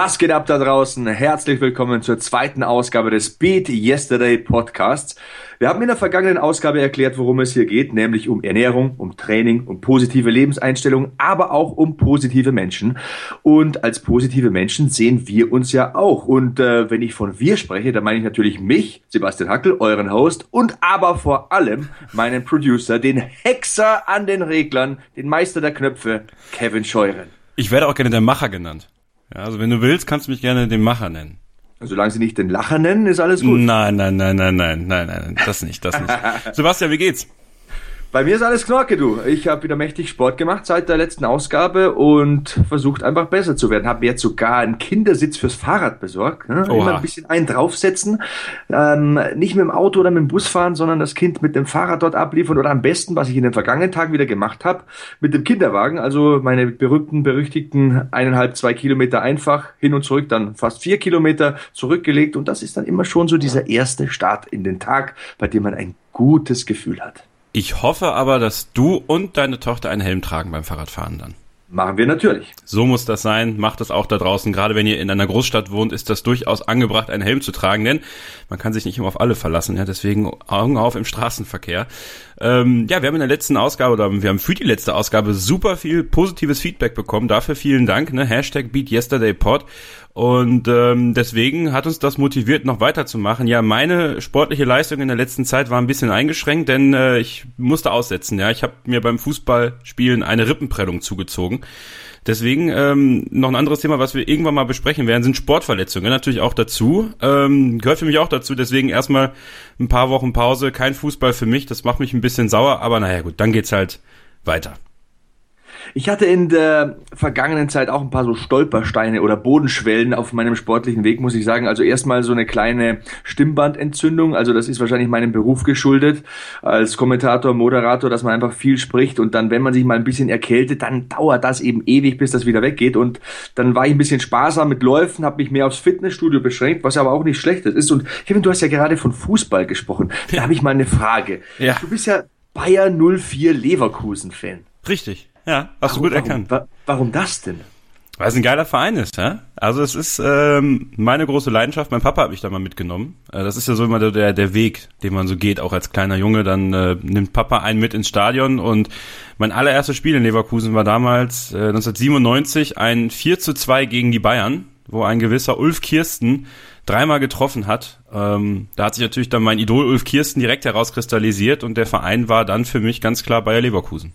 Was geht ab da draußen? Herzlich willkommen zur zweiten Ausgabe des Beat Yesterday Podcasts. Wir haben in der vergangenen Ausgabe erklärt, worum es hier geht, nämlich um Ernährung, um Training, um positive Lebenseinstellungen, aber auch um positive Menschen. Und als positive Menschen sehen wir uns ja auch. Und äh, wenn ich von wir spreche, dann meine ich natürlich mich, Sebastian Hackel, euren Host, und aber vor allem meinen Producer, den Hexer an den Reglern, den Meister der Knöpfe, Kevin Scheuren. Ich werde auch gerne der Macher genannt. Ja, also wenn du willst, kannst du mich gerne den Macher nennen. Solange sie nicht den Lacher nennen, ist alles gut. Nein, nein, nein, nein, nein, nein, nein, das nicht, das nicht. Sebastian, wie geht's? Bei mir ist alles Knorke, du. Ich habe wieder mächtig Sport gemacht seit der letzten Ausgabe und versucht einfach besser zu werden. Habe mir jetzt sogar einen Kindersitz fürs Fahrrad besorgt. Ne? Immer ein bisschen einen draufsetzen. Ähm, nicht mit dem Auto oder mit dem Bus fahren, sondern das Kind mit dem Fahrrad dort abliefern oder am besten, was ich in den vergangenen Tagen wieder gemacht habe, mit dem Kinderwagen. Also meine berühmten, berüchtigten eineinhalb, zwei Kilometer einfach hin und zurück, dann fast vier Kilometer zurückgelegt. Und das ist dann immer schon so dieser erste Start in den Tag, bei dem man ein gutes Gefühl hat. Ich hoffe aber, dass du und deine Tochter einen Helm tragen beim Fahrradfahren dann. Machen wir natürlich. So muss das sein. Macht das auch da draußen. Gerade wenn ihr in einer Großstadt wohnt, ist das durchaus angebracht, einen Helm zu tragen, denn man kann sich nicht immer auf alle verlassen. Ja, deswegen Augen auf im Straßenverkehr. Ähm, ja, wir haben in der letzten Ausgabe oder wir haben für die letzte Ausgabe super viel positives Feedback bekommen. Dafür vielen Dank. Ne? Hashtag BeatYesterdayPod. Und ähm, deswegen hat uns das motiviert, noch weiterzumachen. Ja, meine sportliche Leistung in der letzten Zeit war ein bisschen eingeschränkt, denn äh, ich musste aussetzen. Ja, ich habe mir beim Fußballspielen eine Rippenprellung zugezogen. Deswegen ähm, noch ein anderes Thema, was wir irgendwann mal besprechen werden, sind Sportverletzungen. Natürlich auch dazu. Ähm, gehört für mich auch dazu. Deswegen erstmal ein paar Wochen Pause. Kein Fußball für mich. Das macht mich ein bisschen sauer. Aber naja gut, dann geht's halt weiter. Ich hatte in der vergangenen Zeit auch ein paar so Stolpersteine oder Bodenschwellen auf meinem sportlichen Weg, muss ich sagen. Also erstmal so eine kleine Stimmbandentzündung. Also das ist wahrscheinlich meinem Beruf geschuldet als Kommentator, Moderator, dass man einfach viel spricht und dann, wenn man sich mal ein bisschen erkältet, dann dauert das eben ewig, bis das wieder weggeht. Und dann war ich ein bisschen sparsam mit Läufen, habe mich mehr aufs Fitnessstudio beschränkt, was aber auch nicht schlecht ist. Und Kevin, du hast ja gerade von Fußball gesprochen. Da habe ich mal eine Frage. Ja. Du bist ja Bayer 04 Leverkusen-Fan. Richtig. Ja, hast warum, du gut erkannt. Warum, warum das denn? Weil es ein geiler Verein ist, ja. Also es ist ähm, meine große Leidenschaft. Mein Papa hat mich da mal mitgenommen. Äh, das ist ja so immer der der Weg, den man so geht, auch als kleiner Junge. Dann äh, nimmt Papa einen mit ins Stadion und mein allererstes Spiel in Leverkusen war damals äh, 1997 ein 4 zu 2 gegen die Bayern, wo ein gewisser Ulf Kirsten dreimal getroffen hat. Ähm, da hat sich natürlich dann mein Idol Ulf Kirsten direkt herauskristallisiert und der Verein war dann für mich ganz klar Bayer Leverkusen.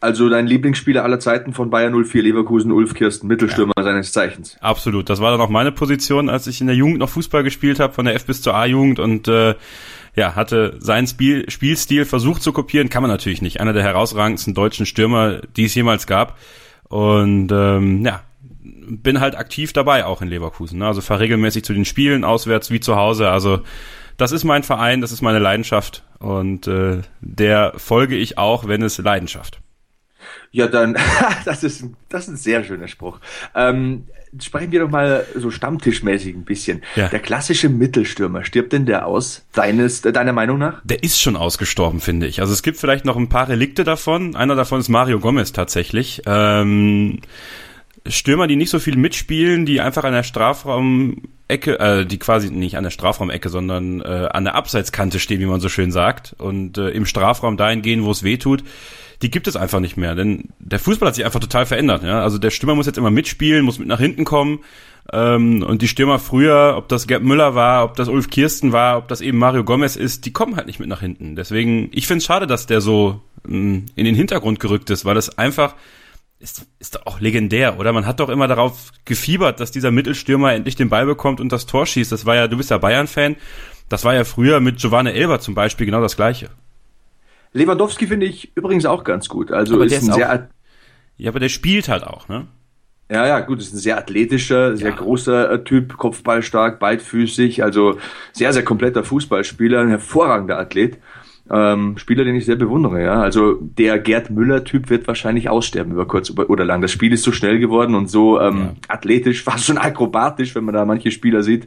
Also dein Lieblingsspieler aller Zeiten von Bayern 04 Leverkusen, Ulf Kirsten, Mittelstürmer ja. seines Zeichens. Absolut. Das war dann auch meine Position, als ich in der Jugend noch Fußball gespielt habe, von der F bis zur A-Jugend und äh, ja, hatte seinen Spiel, Spielstil versucht zu kopieren, kann man natürlich nicht. Einer der herausragendsten deutschen Stürmer, die es jemals gab. Und ähm, ja, bin halt aktiv dabei auch in Leverkusen. Ne? Also fahr regelmäßig zu den Spielen, auswärts wie zu Hause. Also das ist mein Verein, das ist meine Leidenschaft und äh, der folge ich auch, wenn es Leidenschaft. Ja, dann, das ist, das ist ein sehr schöner Spruch. Ähm, sprechen wir doch mal so stammtischmäßig ein bisschen. Ja. Der klassische Mittelstürmer, stirbt denn der aus, deines, deiner Meinung nach? Der ist schon ausgestorben, finde ich. Also es gibt vielleicht noch ein paar Relikte davon. Einer davon ist Mario Gomez tatsächlich. Ähm, Stürmer, die nicht so viel mitspielen, die einfach an der Strafraumecke, äh, die quasi nicht an der Strafraumecke, sondern äh, an der Abseitskante stehen, wie man so schön sagt, und äh, im Strafraum dahin gehen, wo es weh tut die gibt es einfach nicht mehr. Denn der Fußball hat sich einfach total verändert. Ja? Also der Stürmer muss jetzt immer mitspielen, muss mit nach hinten kommen. Ähm, und die Stürmer früher, ob das Gerd Müller war, ob das Ulf Kirsten war, ob das eben Mario Gomez ist, die kommen halt nicht mit nach hinten. Deswegen, ich finde es schade, dass der so mh, mm, in den Hintergrund gerückt ist, weil das einfach ist, ist doch auch legendär, oder? Man hat doch immer darauf gefiebert, dass dieser Mittelstürmer endlich den Ball bekommt und das Tor schießt. Das war ja, du bist ja Bayern-Fan. Das war ja früher mit Giovanni Elber zum Beispiel genau das Gleiche. Lewandowski finde ich übrigens auch ganz gut. Also aber ist ein sehr. Auch, ja, aber der spielt halt auch, ne? Ja, ja, gut, ist ein sehr athletischer, sehr ja. großer äh, Typ, kopfballstark, beidfüßig, also sehr, sehr kompletter Fußballspieler, ein hervorragender Athlet. Ähm, Spieler, den ich sehr bewundere, ja. Also der Gerd Müller-Typ wird wahrscheinlich aussterben über kurz oder lang. Das Spiel ist so schnell geworden und so ähm, ja. athletisch, fast schon akrobatisch, wenn man da manche Spieler sieht.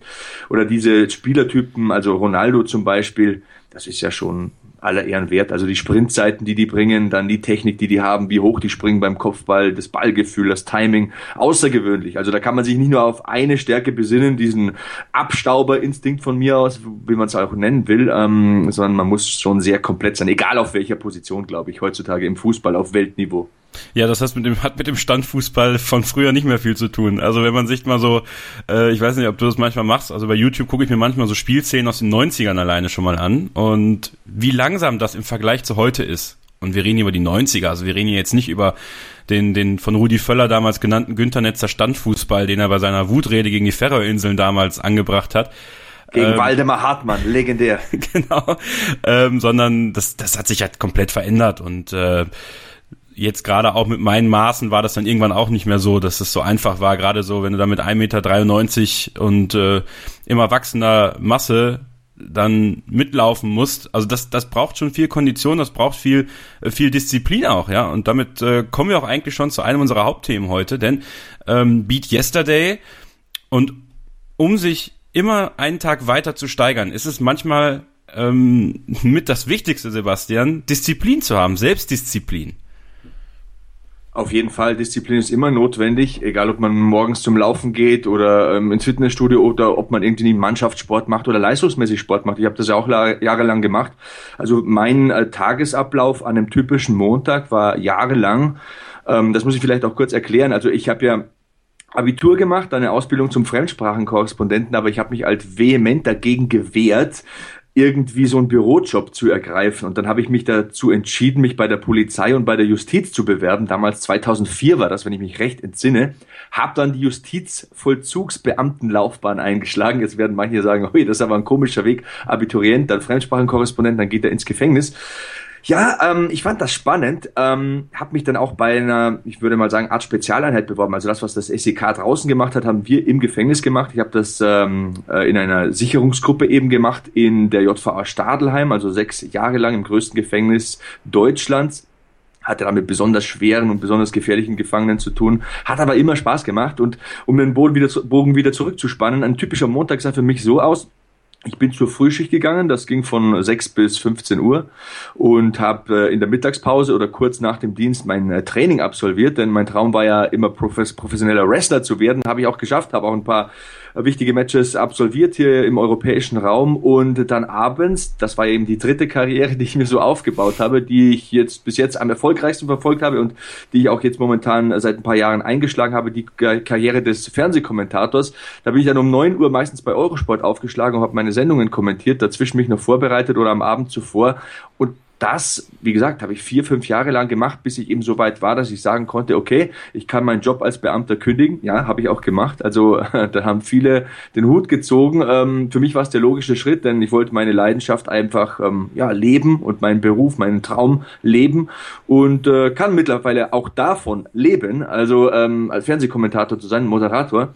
Oder diese Spielertypen, also Ronaldo zum Beispiel, das ist ja schon aller Ehren wert. Also die Sprintzeiten, die die bringen, dann die Technik, die die haben, wie hoch die springen beim Kopfball, das Ballgefühl, das Timing, außergewöhnlich. Also da kann man sich nicht nur auf eine Stärke besinnen, diesen Abstauberinstinkt von mir aus, wie man es auch nennen will, ähm, sondern man muss schon sehr komplett sein, egal auf welcher Position, glaube ich, heutzutage im Fußball auf Weltniveau. Ja, das heißt mit dem, hat mit dem Standfußball von früher nicht mehr viel zu tun. Also wenn man sich mal so, äh, ich weiß nicht, ob du das manchmal machst, also bei YouTube gucke ich mir manchmal so Spielszenen aus den 90ern alleine schon mal an und wie langsam das im Vergleich zu heute ist. Und wir reden hier über die 90er, also wir reden hier jetzt nicht über den, den von Rudi Völler damals genannten Günter Netzer Standfußball, den er bei seiner Wutrede gegen die Färöerinseln damals angebracht hat. Gegen ähm, Waldemar Hartmann, legendär. genau, ähm, sondern das, das hat sich halt komplett verändert und äh, jetzt gerade auch mit meinen Maßen war das dann irgendwann auch nicht mehr so, dass es so einfach war, gerade so, wenn du da mit 1,93 Meter und äh, immer wachsender Masse dann mitlaufen musst. Also das, das braucht schon viel Kondition, das braucht viel, äh, viel Disziplin auch, ja. Und damit äh, kommen wir auch eigentlich schon zu einem unserer Hauptthemen heute, denn ähm, Beat Yesterday und um sich immer einen Tag weiter zu steigern, ist es manchmal ähm, mit das Wichtigste, Sebastian, Disziplin zu haben, Selbstdisziplin. Auf jeden Fall, Disziplin ist immer notwendig, egal ob man morgens zum Laufen geht oder ähm, ins Fitnessstudio oder ob man irgendwie Mannschaftssport macht oder leistungsmäßig Sport macht. Ich habe das ja auch jahrelang gemacht. Also mein äh, Tagesablauf an einem typischen Montag war jahrelang, ähm, das muss ich vielleicht auch kurz erklären. Also ich habe ja Abitur gemacht, eine Ausbildung zum Fremdsprachenkorrespondenten, aber ich habe mich halt vehement dagegen gewehrt, irgendwie so einen Bürojob zu ergreifen. Und dann habe ich mich dazu entschieden, mich bei der Polizei und bei der Justiz zu bewerben. Damals 2004 war das, wenn ich mich recht entsinne. Habe dann die Justizvollzugsbeamtenlaufbahn eingeschlagen. Jetzt werden manche sagen, ui, das ist aber ein komischer Weg. Abiturient, dann Fremdsprachenkorrespondent, dann geht er ins Gefängnis. Ja, ähm, ich fand das spannend. Ähm, habe mich dann auch bei einer, ich würde mal sagen, Art Spezialeinheit beworben. Also das, was das SEK draußen gemacht hat, haben wir im Gefängnis gemacht. Ich habe das ähm, äh, in einer Sicherungsgruppe eben gemacht in der JVA Stadelheim, also sechs Jahre lang im größten Gefängnis Deutschlands hatte da mit besonders schweren und besonders gefährlichen Gefangenen zu tun, hat aber immer Spaß gemacht und um den Bogen wieder, Bogen wieder zurückzuspannen, ein typischer Montag sah für mich so aus, ich bin zur Frühschicht gegangen, das ging von 6 bis 15 Uhr und habe äh, in der Mittagspause oder kurz nach dem Dienst mein äh, Training absolviert, denn mein Traum war ja immer professioneller Wrestler zu werden, habe ich auch geschafft, habe auch ein paar wichtige Matches absolviert hier im europäischen Raum und dann abends, das war eben die dritte Karriere, die ich mir so aufgebaut habe, die ich jetzt bis jetzt am erfolgreichsten verfolgt habe und die ich auch jetzt momentan seit ein paar Jahren eingeschlagen habe, die Karriere des Fernsehkommentators. Da bin ich dann um neun Uhr meistens bei Eurosport aufgeschlagen und habe meine Sendungen kommentiert, dazwischen mich noch vorbereitet oder am Abend zuvor und das, wie gesagt, habe ich vier, fünf Jahre lang gemacht, bis ich eben so weit war, dass ich sagen konnte, okay, ich kann meinen Job als Beamter kündigen. Ja, habe ich auch gemacht. Also da haben viele den Hut gezogen. Ähm, für mich war es der logische Schritt, denn ich wollte meine Leidenschaft einfach ähm, ja, leben und meinen Beruf, meinen Traum leben und äh, kann mittlerweile auch davon leben, also ähm, als Fernsehkommentator zu sein, Moderator.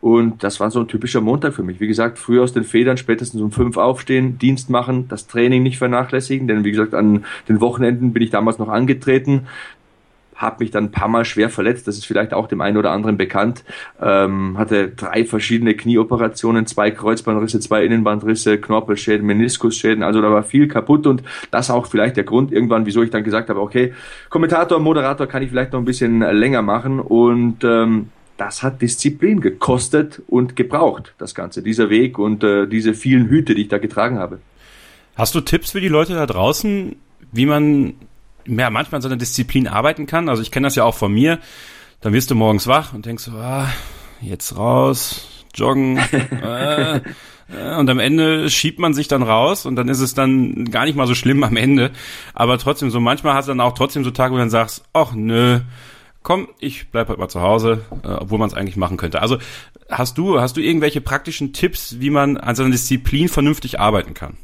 Und das war so ein typischer Montag für mich. Wie gesagt, früh aus den Federn, spätestens um fünf aufstehen, Dienst machen, das Training nicht vernachlässigen, denn wie gesagt, an den Wochenenden bin ich damals noch angetreten, habe mich dann ein paar Mal schwer verletzt, das ist vielleicht auch dem einen oder anderen bekannt, ähm, hatte drei verschiedene Knieoperationen, zwei Kreuzbandrisse, zwei Innenbandrisse, Knorpelschäden, Meniskusschäden, also da war viel kaputt und das auch vielleicht der Grund irgendwann, wieso ich dann gesagt habe, okay, Kommentator, Moderator kann ich vielleicht noch ein bisschen länger machen. Und ähm, das hat Disziplin gekostet und gebraucht, das Ganze, dieser Weg und äh, diese vielen Hüte, die ich da getragen habe. Hast du Tipps für die Leute da draußen, wie man ja, manchmal in so einer Disziplin arbeiten kann? Also ich kenne das ja auch von mir. Dann wirst du morgens wach und denkst ah, jetzt raus, joggen. äh, äh, und am Ende schiebt man sich dann raus und dann ist es dann gar nicht mal so schlimm am Ende. Aber trotzdem, so manchmal hast du dann auch trotzdem so Tage, wo du dann sagst, ach nö, komm, ich bleib heute mal zu Hause, äh, obwohl man es eigentlich machen könnte. Also hast du, hast du irgendwelche praktischen Tipps, wie man an seiner Disziplin vernünftig arbeiten kann?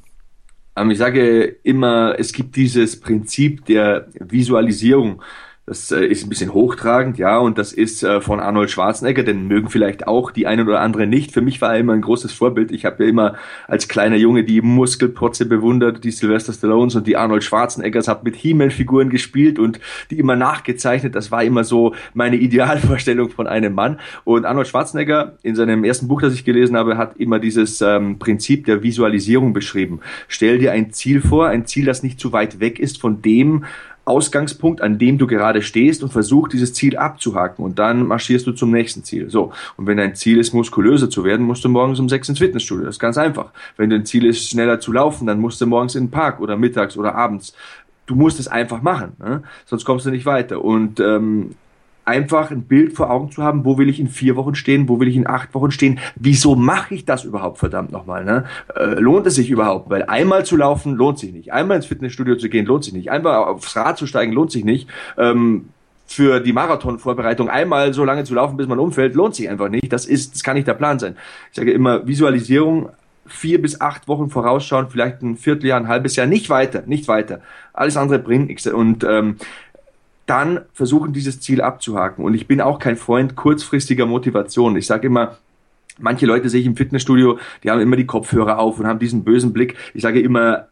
Ähm, ich sage immer, es gibt dieses Prinzip der Visualisierung. Das äh, ist ein bisschen hochtragend, ja, und das ist äh, von Arnold Schwarzenegger, den mögen vielleicht auch die einen oder andere nicht. Für mich war er immer ein großes Vorbild. Ich habe ja immer als kleiner Junge die Muskelprotze bewundert, die Sylvester Stallones und die Arnold Schwarzeneggers, habe mit He-Man-Figuren gespielt und die immer nachgezeichnet. Das war immer so meine Idealvorstellung von einem Mann. Und Arnold Schwarzenegger in seinem ersten Buch, das ich gelesen habe, hat immer dieses ähm, Prinzip der Visualisierung beschrieben. Stell dir ein Ziel vor, ein Ziel, das nicht zu weit weg ist von dem, Ausgangspunkt, an dem du gerade stehst und versuch dieses Ziel abzuhaken und dann marschierst du zum nächsten Ziel. So. Und wenn dein Ziel ist, muskulöser zu werden, musst du morgens um sechs ins Fitnessstudio. Das ist ganz einfach. Wenn dein Ziel ist, schneller zu laufen, dann musst du morgens in den Park oder mittags oder abends. Du musst es einfach machen, ne? sonst kommst du nicht weiter. Und ähm, einfach ein Bild vor Augen zu haben, wo will ich in vier Wochen stehen, wo will ich in acht Wochen stehen, wieso mache ich das überhaupt verdammt nochmal, ne? Äh, lohnt es sich überhaupt? Weil einmal zu laufen lohnt sich nicht, einmal ins Fitnessstudio zu gehen lohnt sich nicht, einmal aufs Rad zu steigen lohnt sich nicht, ähm, für die Marathonvorbereitung einmal so lange zu laufen, bis man umfällt, lohnt sich einfach nicht. Das ist, das kann nicht der Plan sein. Ich sage immer, Visualisierung vier bis acht Wochen vorausschauen, vielleicht ein Vierteljahr, ein halbes Jahr, nicht weiter, nicht weiter. Alles andere bringt nichts. Und ähm, dann versuchen, dieses Ziel abzuhaken. Und ich bin auch kein Freund kurzfristiger Motivation. Ich sage immer, manche Leute sehe ich im Fitnessstudio, die haben immer die Kopfhörer auf und haben diesen bösen Blick. Ich sage immer,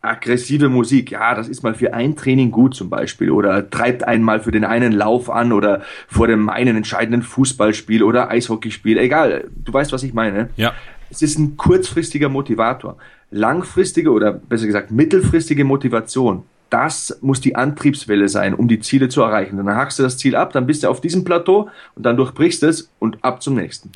aggressive Musik, ja, das ist mal für ein Training gut zum Beispiel oder treibt einen mal für den einen Lauf an oder vor dem einen entscheidenden Fußballspiel oder Eishockeyspiel, egal, du weißt, was ich meine. Ja. Es ist ein kurzfristiger Motivator. Langfristige oder besser gesagt mittelfristige Motivation das muss die Antriebswelle sein, um die Ziele zu erreichen. Dann hakst du das Ziel ab, dann bist du auf diesem Plateau und dann durchbrichst es und ab zum nächsten.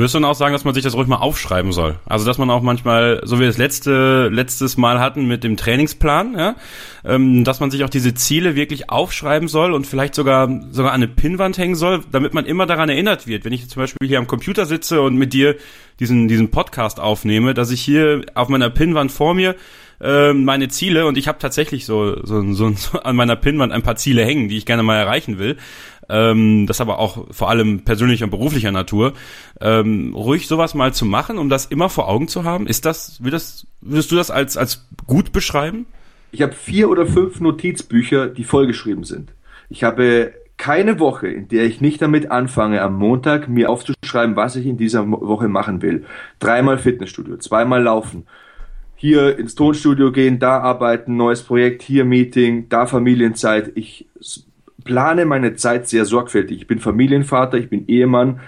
Würdest du dann auch sagen, dass man sich das ruhig mal aufschreiben soll? Also dass man auch manchmal, so wie wir das letzte letztes Mal hatten mit dem Trainingsplan, ja, ähm, dass man sich auch diese Ziele wirklich aufschreiben soll und vielleicht sogar sogar an eine Pinnwand hängen soll, damit man immer daran erinnert wird. Wenn ich zum Beispiel hier am Computer sitze und mit dir diesen diesen Podcast aufnehme, dass ich hier auf meiner Pinnwand vor mir äh, meine Ziele und ich habe tatsächlich so, so, so, so an meiner Pinnwand ein paar Ziele hängen, die ich gerne mal erreichen will. Ähm, das aber auch vor allem persönlicher und beruflicher Natur. Ähm, ruhig sowas mal zu machen, um das immer vor Augen zu haben. Ist das, will das, würdest du das als, als gut beschreiben? Ich habe vier oder fünf Notizbücher, die vollgeschrieben sind. Ich habe keine Woche, in der ich nicht damit anfange, am Montag mir aufzuschreiben, was ich in dieser Woche machen will. Dreimal Fitnessstudio, zweimal laufen, hier ins Tonstudio gehen, da arbeiten, neues Projekt, hier Meeting, da Familienzeit. Ich plane meine Zeit sehr sorgfältig. Ich bin Familienvater, ich bin Ehemann,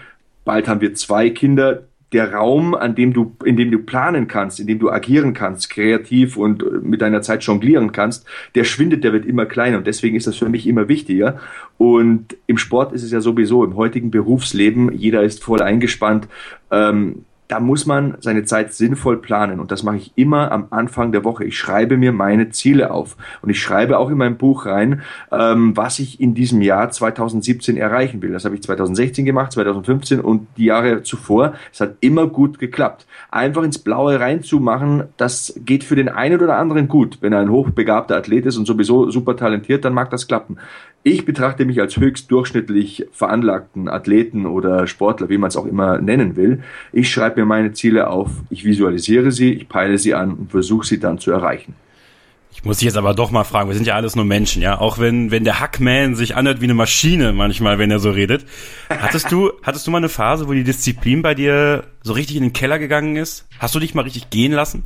bald haben wir zwei Kinder. Der Raum, an dem du, in dem du planen kannst, in dem du agieren kannst, kreativ und mit deiner Zeit jonglieren kannst, der schwindet, der wird immer kleiner und deswegen ist das für mich immer wichtiger. Und im Sport ist es ja sowieso, im heutigen Berufsleben, jeder ist voll eingespannt. Ähm, da muss man seine Zeit sinnvoll planen und das mache ich immer am Anfang der Woche. Ich schreibe mir meine Ziele auf und ich schreibe auch in mein Buch rein, ähm, was ich in diesem Jahr 2017 erreichen will. Das habe ich 2016 gemacht, 2015 und die Jahre zuvor. Es hat immer gut geklappt. Einfach ins Blaue reinzumachen, das geht für den einen oder anderen gut. Wenn er ein hochbegabter Athlet ist und sowieso super talentiert, dann mag das klappen. Ich betrachte mich als höchst durchschnittlich veranlagten Athleten oder Sportler, wie man es auch immer nennen will. Ich schreibe mir meine Ziele auf, ich visualisiere sie, ich peile sie an und versuche sie dann zu erreichen. Ich muss dich jetzt aber doch mal fragen, wir sind ja alles nur Menschen, ja. Auch wenn, wenn der Hackman sich anhört wie eine Maschine manchmal, wenn er so redet. Hattest du, hattest du mal eine Phase, wo die Disziplin bei dir so richtig in den Keller gegangen ist? Hast du dich mal richtig gehen lassen?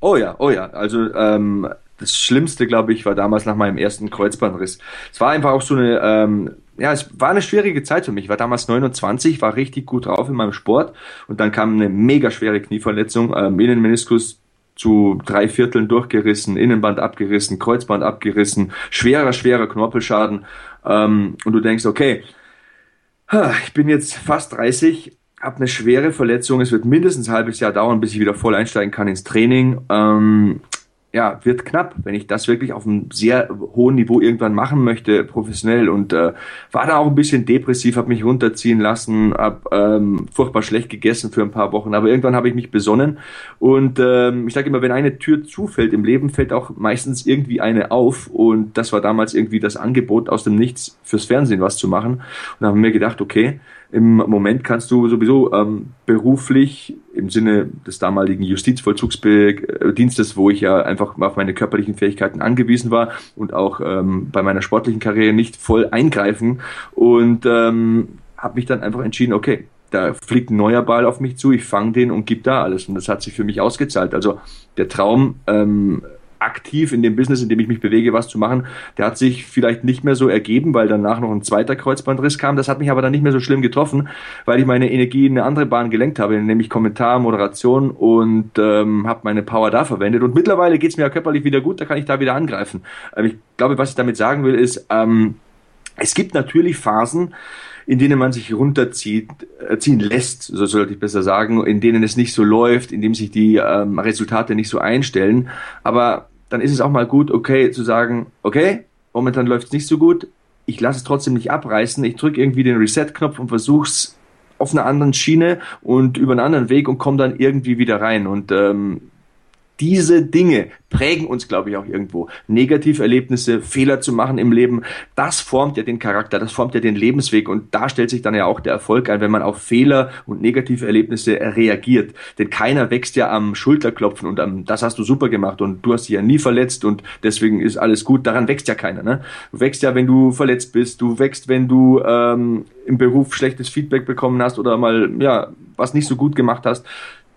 Oh ja, oh ja. Also ähm, das Schlimmste, glaube ich, war damals nach meinem ersten Kreuzbandriss. Es war einfach auch so eine, ähm, ja, es war eine schwierige Zeit für mich. Ich war damals 29, war richtig gut drauf in meinem Sport und dann kam eine mega schwere Knieverletzung, ähm, Innenmeniskus zu drei Vierteln durchgerissen, Innenband abgerissen, Kreuzband abgerissen, schwerer, schwerer Knorpelschaden. Ähm, und du denkst, okay, ich bin jetzt fast 30, habe eine schwere Verletzung, es wird mindestens ein halbes Jahr dauern, bis ich wieder voll einsteigen kann ins Training. Ähm, ja, wird knapp, wenn ich das wirklich auf einem sehr hohen Niveau irgendwann machen möchte, professionell. Und äh, war da auch ein bisschen depressiv, habe mich runterziehen lassen, habe ähm, furchtbar schlecht gegessen für ein paar Wochen. Aber irgendwann habe ich mich besonnen. Und ähm, ich sage immer, wenn eine Tür zufällt im Leben, fällt auch meistens irgendwie eine auf. Und das war damals irgendwie das Angebot aus dem Nichts fürs Fernsehen was zu machen. Und haben wir gedacht, okay, Im Moment kannst du sowieso ähm, beruflich im Sinne des damaligen Justizvollzugsdienstes, wo ich ja einfach auf meine körperlichen Fähigkeiten angewiesen war und auch ähm, bei meiner sportlichen Karriere nicht voll eingreifen und ähm, habe mich dann einfach entschieden, okay, da fliegt ein neuer Ball auf mich zu, ich fange den und gib da alles und das hat sich für mich ausgezahlt. Also der Traum ähm, aktiv in dem Business, in dem ich mich bewege, was zu machen. Der hat sich vielleicht nicht mehr so ergeben, weil danach noch ein zweiter Kreuzbandriss kam. Das hat mich aber dann nicht mehr so schlimm getroffen, weil ich meine Energie in eine andere Bahn gelenkt habe, nämlich Kommentar, Moderation und ähm, habe meine Power da verwendet. Und mittlerweile geht's mir ja körperlich wieder gut, da kann ich da wieder angreifen. Ähm, ich glaube, was ich damit sagen will, ist, ähm, es gibt natürlich Phasen, in denen man sich runterzieht, äh, ziehen lässt, so sollte ich besser sagen, in denen es nicht so läuft, in dem sich die ähm, Resultate nicht so einstellen. Aber dann ist es auch mal gut, okay, zu sagen, okay, momentan läuft es nicht so gut, ich lasse es trotzdem nicht abreißen, ich drücke irgendwie den Reset-Knopf und versuch's auf einer anderen Schiene und über einen anderen Weg und komme dann irgendwie wieder rein. Und ähm, diese Dinge prägen uns, glaube ich, auch irgendwo. Negativerlebnisse, Fehler zu machen im Leben, das formt ja den Charakter, das formt ja den Lebensweg und da stellt sich dann ja auch der Erfolg ein, wenn man auf Fehler und Negativerlebnisse reagiert. Denn keiner wächst ja am Schulterklopfen und am, das hast du super gemacht und du hast dich ja nie verletzt und deswegen ist alles gut. Daran wächst ja keiner. Ne? Du wächst ja, wenn du verletzt bist, du wächst, wenn du ähm, im Beruf schlechtes Feedback bekommen hast oder mal ja was nicht so gut gemacht hast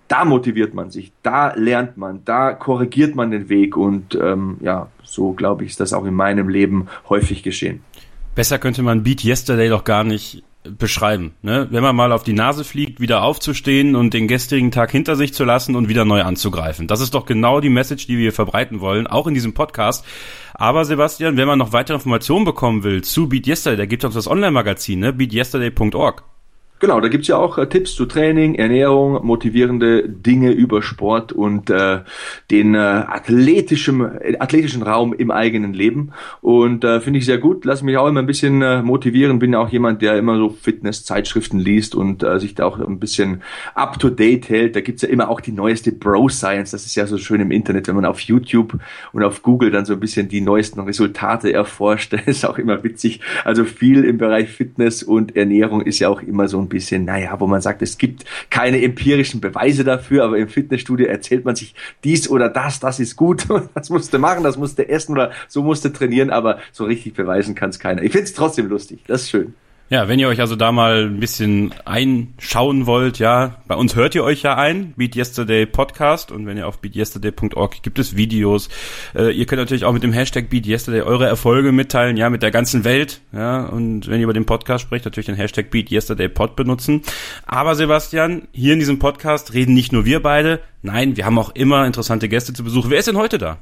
da motiviert man sich, da lernt man, da korrigiert man den Weg und ähm, ja, so glaube ich, ist das auch in meinem Leben häufig geschehen. Besser könnte man Beat Yesterday doch gar nicht beschreiben. Ne? Wenn man mal auf die Nase fliegt, wieder aufzustehen und den gestrigen Tag hinter sich zu lassen und wieder neu anzugreifen. Das ist doch genau die Message, die wir verbreiten wollen, auch in diesem Podcast. Aber Sebastian, wenn man noch weitere Informationen bekommen will zu Beat Yesterday, da gibt es das Online-Magazin, ne? beatyesterday.org. Genau, da gibt's ja auch äh, Tipps zu Training, Ernährung, motivierende Dinge über Sport und äh, den äh, athletischen, äh, athletischen Raum im eigenen Leben. Und äh, finde ich sehr gut. Lass mich auch immer ein bisschen äh, motivieren. Bin ja auch jemand, der immer so Fitness-Zeitschriften liest und äh, sich da auch ein bisschen up-to-date hält. Da gibt's ja immer auch die neueste Bro-Science. Das ist ja so schön im Internet, wenn man auf YouTube und auf Google dann so ein bisschen die neuesten Resultate erforscht. Das ist auch immer witzig. Also viel im Bereich Fitness und Ernährung ist ja auch immer so ein bisschen, naja, wo man sagt, es gibt keine empirischen Beweise dafür, aber im Fitnessstudio erzählt man sich dies oder das, das ist gut, das musste machen, das musste essen oder so musste trainieren, aber so richtig beweisen kann es keiner. Ich finde es trotzdem lustig, das ist schön. Ja, wenn ihr euch also da mal ein bisschen einschauen wollt, ja, bei uns hört ihr euch ja ein, Beat Yesterday Podcast und wenn ihr auf beatyesterday.org gibt es Videos. Äh, ihr könnt natürlich auch mit dem Hashtag Beat Yesterday eure Erfolge mitteilen, ja, mit der ganzen Welt, ja, und wenn ihr über den Podcast sprecht, natürlich den Hashtag Beat Yesterday Pod benutzen. Aber Sebastian, hier in diesem Podcast reden nicht nur wir beide, nein, wir haben auch immer interessante Gäste zu Besuch. Wer ist denn heute da?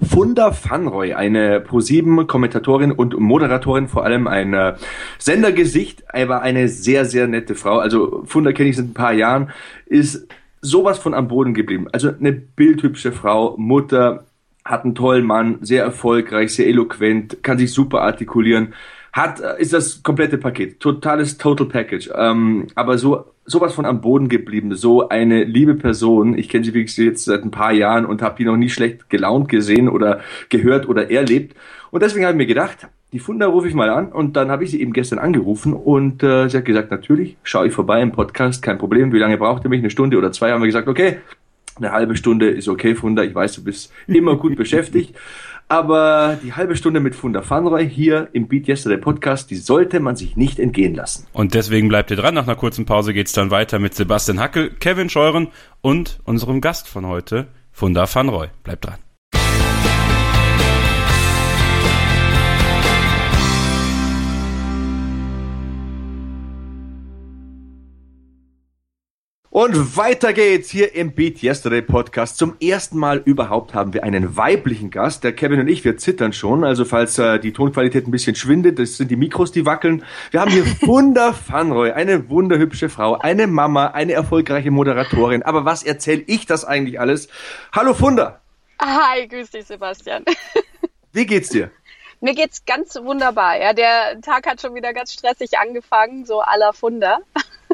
Funda Fanroy, eine ProSieben-Kommentatorin und Moderatorin, vor allem ein äh, Sendergesicht, aber eine sehr, sehr nette Frau. Also Funda kenne ich seit ein paar Jahren, ist sowas von am Boden geblieben. Also eine bildhübsche Frau, Mutter, hat einen tollen Mann, sehr erfolgreich, sehr eloquent, kann sich super artikulieren hat, äh, ist das komplette Paket. Totales Total Package. Ähm, aber so, sowas von am Boden geblieben. So eine liebe Person. Ich kenne sie wirklich jetzt seit ein paar Jahren und habe die noch nie schlecht gelaunt gesehen oder gehört oder erlebt. Und deswegen habe ich mir gedacht, die Funda rufe ich mal an und dann habe ich sie eben gestern angerufen und äh, sie hat gesagt, natürlich, schaue ich vorbei im Podcast, kein Problem. Wie lange braucht ihr mich? Eine Stunde oder zwei? Haben wir gesagt, okay, eine halbe Stunde ist okay, Funda. Ich weiß, du bist immer gut beschäftigt. Aber die halbe Stunde mit Funda Fanroy hier im Beat Yesterday Podcast, die sollte man sich nicht entgehen lassen. Und deswegen bleibt ihr dran. Nach einer kurzen Pause geht's dann weiter mit Sebastian Hackel, Kevin Scheuren und unserem Gast von heute, Funda Fanroy. Bleibt dran. Und weiter geht's hier im Beat Yesterday Podcast. Zum ersten Mal überhaupt haben wir einen weiblichen Gast. Der Kevin und ich, wir zittern schon. Also falls äh, die Tonqualität ein bisschen schwindet, das sind die Mikros, die wackeln. Wir haben hier Wunder Fanroy, eine wunderhübsche Frau, eine Mama, eine erfolgreiche Moderatorin. Aber was erzähle ich das eigentlich alles? Hallo Funda. Hi, grüß dich Sebastian. Wie geht's dir? Mir geht's ganz wunderbar. Ja, der Tag hat schon wieder ganz stressig angefangen, so aller Funder.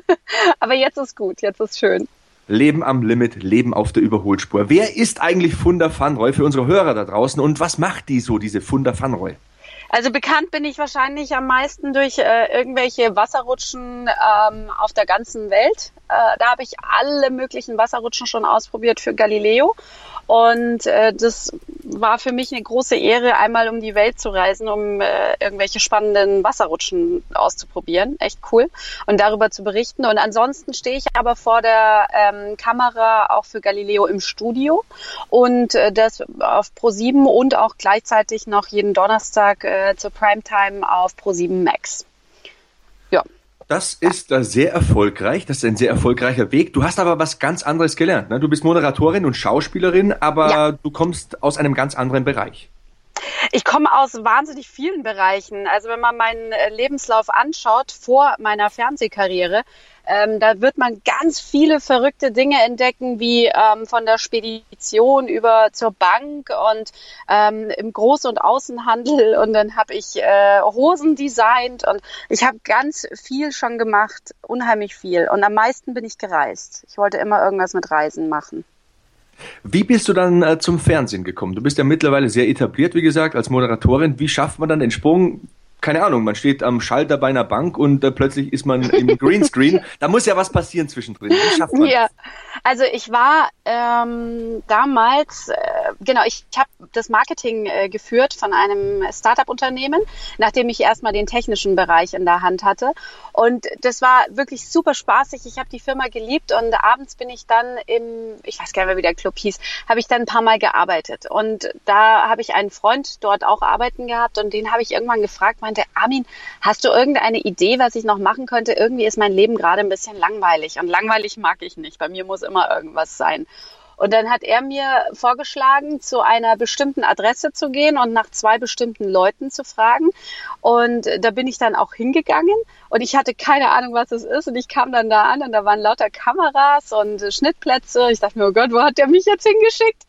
Aber jetzt ist gut, jetzt ist schön. Leben am Limit, Leben auf der Überholspur. Wer ist eigentlich Funda Fanroy für unsere Hörer da draußen und was macht die so, diese Funda Fanroy? Also bekannt bin ich wahrscheinlich am meisten durch äh, irgendwelche Wasserrutschen ähm, auf der ganzen Welt. Äh, da habe ich alle möglichen Wasserrutschen schon ausprobiert für Galileo. Und äh, das war für mich eine große Ehre, einmal um die Welt zu reisen, um äh, irgendwelche spannenden Wasserrutschen auszuprobieren. Echt cool. Und darüber zu berichten. Und ansonsten stehe ich aber vor der ähm, Kamera auch für Galileo im Studio und äh, das auf Pro7 und auch gleichzeitig noch jeden Donnerstag äh, zur Primetime auf Pro7 Max. Das ist äh, sehr erfolgreich. Das ist ein sehr erfolgreicher Weg. Du hast aber was ganz anderes gelernt. Ne? Du bist Moderatorin und Schauspielerin, aber ja. du kommst aus einem ganz anderen Bereich. Ich komme aus wahnsinnig vielen Bereichen. Also wenn man meinen äh, Lebenslauf anschaut vor meiner Fernsehkarriere, ähm, da wird man ganz viele verrückte Dinge entdecken, wie ähm, von der Spedition über zur Bank und ähm, im Groß- und Außenhandel. Und dann habe ich äh, Hosen designt und ich habe ganz viel schon gemacht, unheimlich viel. Und am meisten bin ich gereist. Ich wollte immer irgendwas mit Reisen machen. Wie bist du dann äh, zum Fernsehen gekommen? Du bist ja mittlerweile sehr etabliert, wie gesagt, als Moderatorin. Wie schafft man dann den Sprung keine Ahnung, man steht am Schalter bei einer Bank und äh, plötzlich ist man im Greenscreen. da muss ja was passieren zwischendrin. Wie schafft man ja. Also ich war ähm, damals, äh, genau, ich, ich habe das Marketing äh, geführt von einem Startup-Unternehmen, nachdem ich erstmal den technischen Bereich in der Hand hatte. Und das war wirklich super spaßig. Ich habe die Firma geliebt und abends bin ich dann im, ich weiß gar nicht mehr, wie der Club hieß, habe ich dann ein paar Mal gearbeitet. Und da habe ich einen Freund dort auch arbeiten gehabt und den habe ich irgendwann gefragt, meinte, Armin, hast du irgendeine Idee, was ich noch machen könnte? Irgendwie ist mein Leben gerade ein bisschen langweilig und langweilig mag ich nicht. Bei mir muss immer irgendwas sein. Und dann hat er mir vorgeschlagen, zu einer bestimmten Adresse zu gehen und nach zwei bestimmten Leuten zu fragen. Und da bin ich dann auch hingegangen und ich hatte keine Ahnung, was es ist. Und ich kam dann da an und da waren lauter Kameras und Schnittplätze. Ich dachte mir, oh Gott, wo hat der mich jetzt hingeschickt?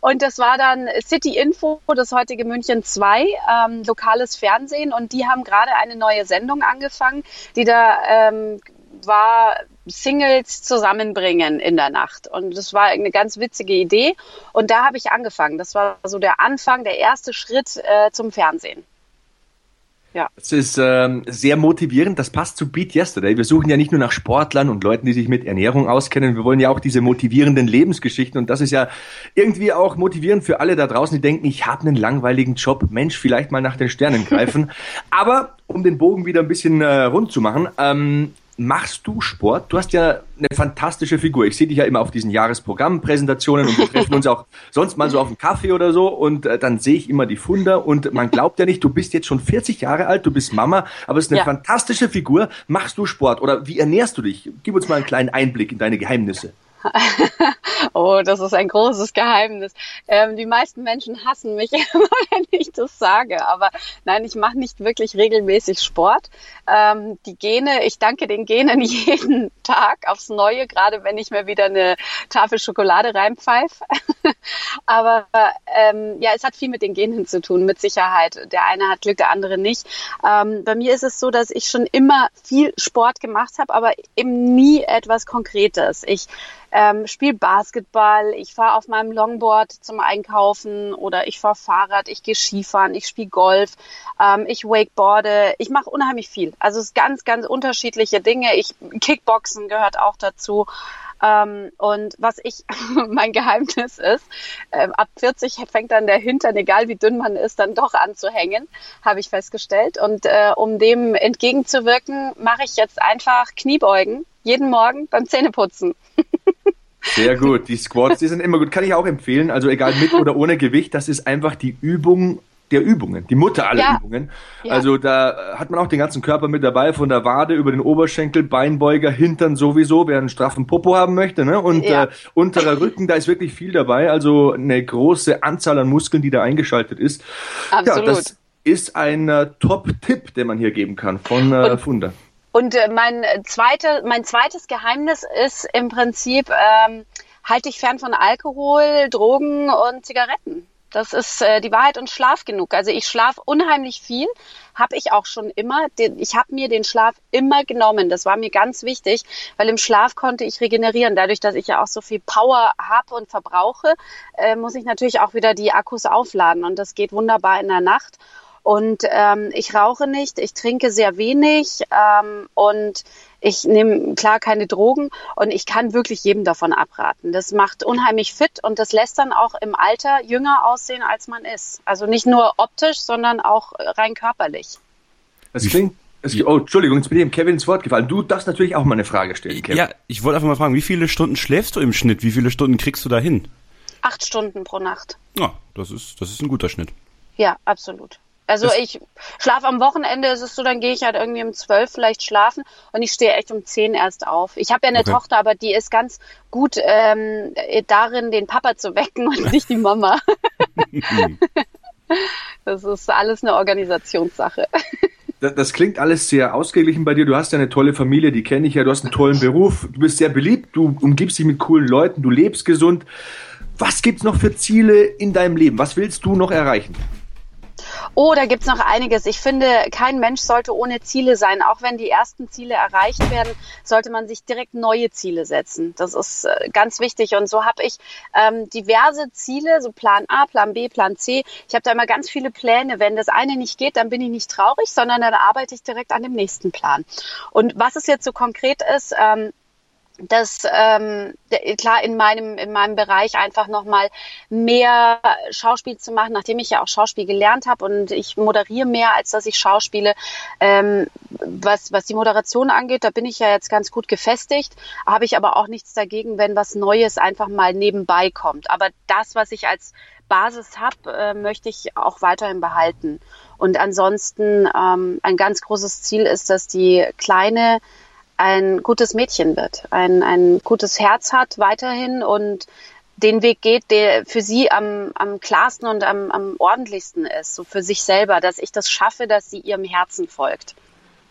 Und das war dann City Info, das heutige München 2, ähm, lokales Fernsehen. Und die haben gerade eine neue Sendung angefangen, die da ähm, war Singles zusammenbringen in der Nacht. Und das war eine ganz witzige Idee. Und da habe ich angefangen. Das war so der Anfang, der erste Schritt äh, zum Fernsehen. Ja. Das ist ähm, sehr motivierend. Das passt zu Beat Yesterday. Wir suchen ja nicht nur nach Sportlern und Leuten, die sich mit Ernährung auskennen. Wir wollen ja auch diese motivierenden Lebensgeschichten. Und das ist ja irgendwie auch motivierend für alle da draußen, die denken, ich habe einen langweiligen Job. Mensch, vielleicht mal nach den Sternen greifen. Aber um den Bogen wieder ein bisschen äh, rund zu machen, ähm, Machst du Sport? Du hast ja eine fantastische Figur. Ich sehe dich ja immer auf diesen Jahresprogrammpräsentationen und wir treffen uns auch sonst mal so auf dem Kaffee oder so und äh, dann sehe ich immer die Funder und man glaubt ja nicht, du bist jetzt schon 40 Jahre alt, du bist Mama, aber es ist eine ja. fantastische Figur. Machst du Sport oder wie ernährst du dich? Gib uns mal einen kleinen Einblick in deine Geheimnisse. oh, das ist ein großes Geheimnis. Ähm, die meisten Menschen hassen mich immer, wenn ich das sage. Aber nein, ich mache nicht wirklich regelmäßig Sport. Ähm, die Gene, ich danke den Genen jeden Tag aufs Neue, gerade wenn ich mir wieder eine Tafel Schokolade reinpfeife. Aber ähm, ja, es hat viel mit den Genen zu tun, mit Sicherheit. Der eine hat Glück, der andere nicht. Ähm, bei mir ist es so, dass ich schon immer viel Sport gemacht habe, aber eben nie etwas Konkretes. Ich ähm, spiele Basketball, ich fahre auf meinem Longboard zum Einkaufen oder ich fahre Fahrrad, ich gehe Skifahren, ich spiele Golf, ähm, ich wakeboarde, ich mache unheimlich viel. Also es ist ganz, ganz unterschiedliche Dinge. Ich Kickboxen gehört auch dazu. Ähm, und was ich, mein Geheimnis ist, äh, ab 40 fängt dann der Hintern, egal wie dünn man ist, dann doch an zu hängen, habe ich festgestellt. Und äh, um dem entgegenzuwirken, mache ich jetzt einfach Kniebeugen jeden Morgen beim Zähneputzen. Sehr gut. Die Squats, die sind immer gut. Kann ich auch empfehlen. Also egal mit oder ohne Gewicht, das ist einfach die Übung der Übungen, die Mutter aller ja. Übungen. Ja. Also da hat man auch den ganzen Körper mit dabei, von der Wade über den Oberschenkel, Beinbeuger, Hintern sowieso, wer einen straffen Popo haben möchte, ne? Und ja. äh, unterer Rücken, da ist wirklich viel dabei. Also eine große Anzahl an Muskeln, die da eingeschaltet ist. Absolut. Ja, das ist ein äh, Top-Tipp, den man hier geben kann von äh, Funder. Und äh, mein, zweite, mein zweites Geheimnis ist im Prinzip, ähm, halte ich fern von Alkohol, Drogen und Zigaretten. Das ist äh, die Wahrheit und Schlaf genug. Also ich schlafe unheimlich viel, habe ich auch schon immer. Ich habe mir den Schlaf immer genommen. Das war mir ganz wichtig, weil im Schlaf konnte ich regenerieren. Dadurch, dass ich ja auch so viel Power habe und verbrauche, äh, muss ich natürlich auch wieder die Akkus aufladen. Und das geht wunderbar in der Nacht. Und ähm, ich rauche nicht, ich trinke sehr wenig ähm, und ich nehme klar keine Drogen und ich kann wirklich jedem davon abraten. Das macht unheimlich fit und das lässt dann auch im Alter jünger aussehen, als man ist. Also nicht nur optisch, sondern auch rein körperlich. Das klingt Oh, Entschuldigung, jetzt bin ich dem Kevin ins Wort gefallen. Du darfst natürlich auch mal eine Frage stellen, Kevin. Ja, ich wollte einfach mal fragen, wie viele Stunden schläfst du im Schnitt? Wie viele Stunden kriegst du da hin? Acht Stunden pro Nacht. Ja, das ist, das ist ein guter Schnitt. Ja, absolut. Also das ich schlafe am Wochenende, ist es so, dann gehe ich halt irgendwie um zwölf vielleicht schlafen und ich stehe echt um zehn erst auf. Ich habe ja eine okay. Tochter, aber die ist ganz gut ähm, darin, den Papa zu wecken und nicht die Mama. das ist alles eine Organisationssache. Das, das klingt alles sehr ausgeglichen bei dir. Du hast ja eine tolle Familie, die kenne ich ja. Du hast einen tollen Beruf. Du bist sehr beliebt. Du umgibst dich mit coolen Leuten. Du lebst gesund. Was gibt's noch für Ziele in deinem Leben? Was willst du noch erreichen? Oh, da gibt's noch einiges. Ich finde, kein Mensch sollte ohne Ziele sein. Auch wenn die ersten Ziele erreicht werden, sollte man sich direkt neue Ziele setzen. Das ist äh, ganz wichtig. Und so habe ich ähm, diverse Ziele, so Plan A, Plan B, Plan C. Ich habe da immer ganz viele Pläne. Wenn das eine nicht geht, dann bin ich nicht traurig, sondern dann arbeite ich direkt an dem nächsten Plan. Und was es jetzt so konkret ist, ähm, dass ähm, klar in meinem in meinem Bereich einfach noch mal mehr Schauspiel zu machen, nachdem ich ja auch Schauspiel gelernt habe und ich moderiere mehr als dass ich schauspiele. Ähm, was was die Moderation angeht, da bin ich ja jetzt ganz gut gefestigt, habe ich aber auch nichts dagegen, wenn was Neues einfach mal nebenbei kommt. Aber das, was ich als Basis habe, äh, möchte ich auch weiterhin behalten. Und ansonsten ähm, ein ganz großes Ziel ist, dass die kleine ein gutes Mädchen wird, ein, ein gutes Herz hat weiterhin und den Weg geht, der für sie am, am klarsten und am, am ordentlichsten ist, so für sich selber, dass ich das schaffe, dass sie ihrem Herzen folgt.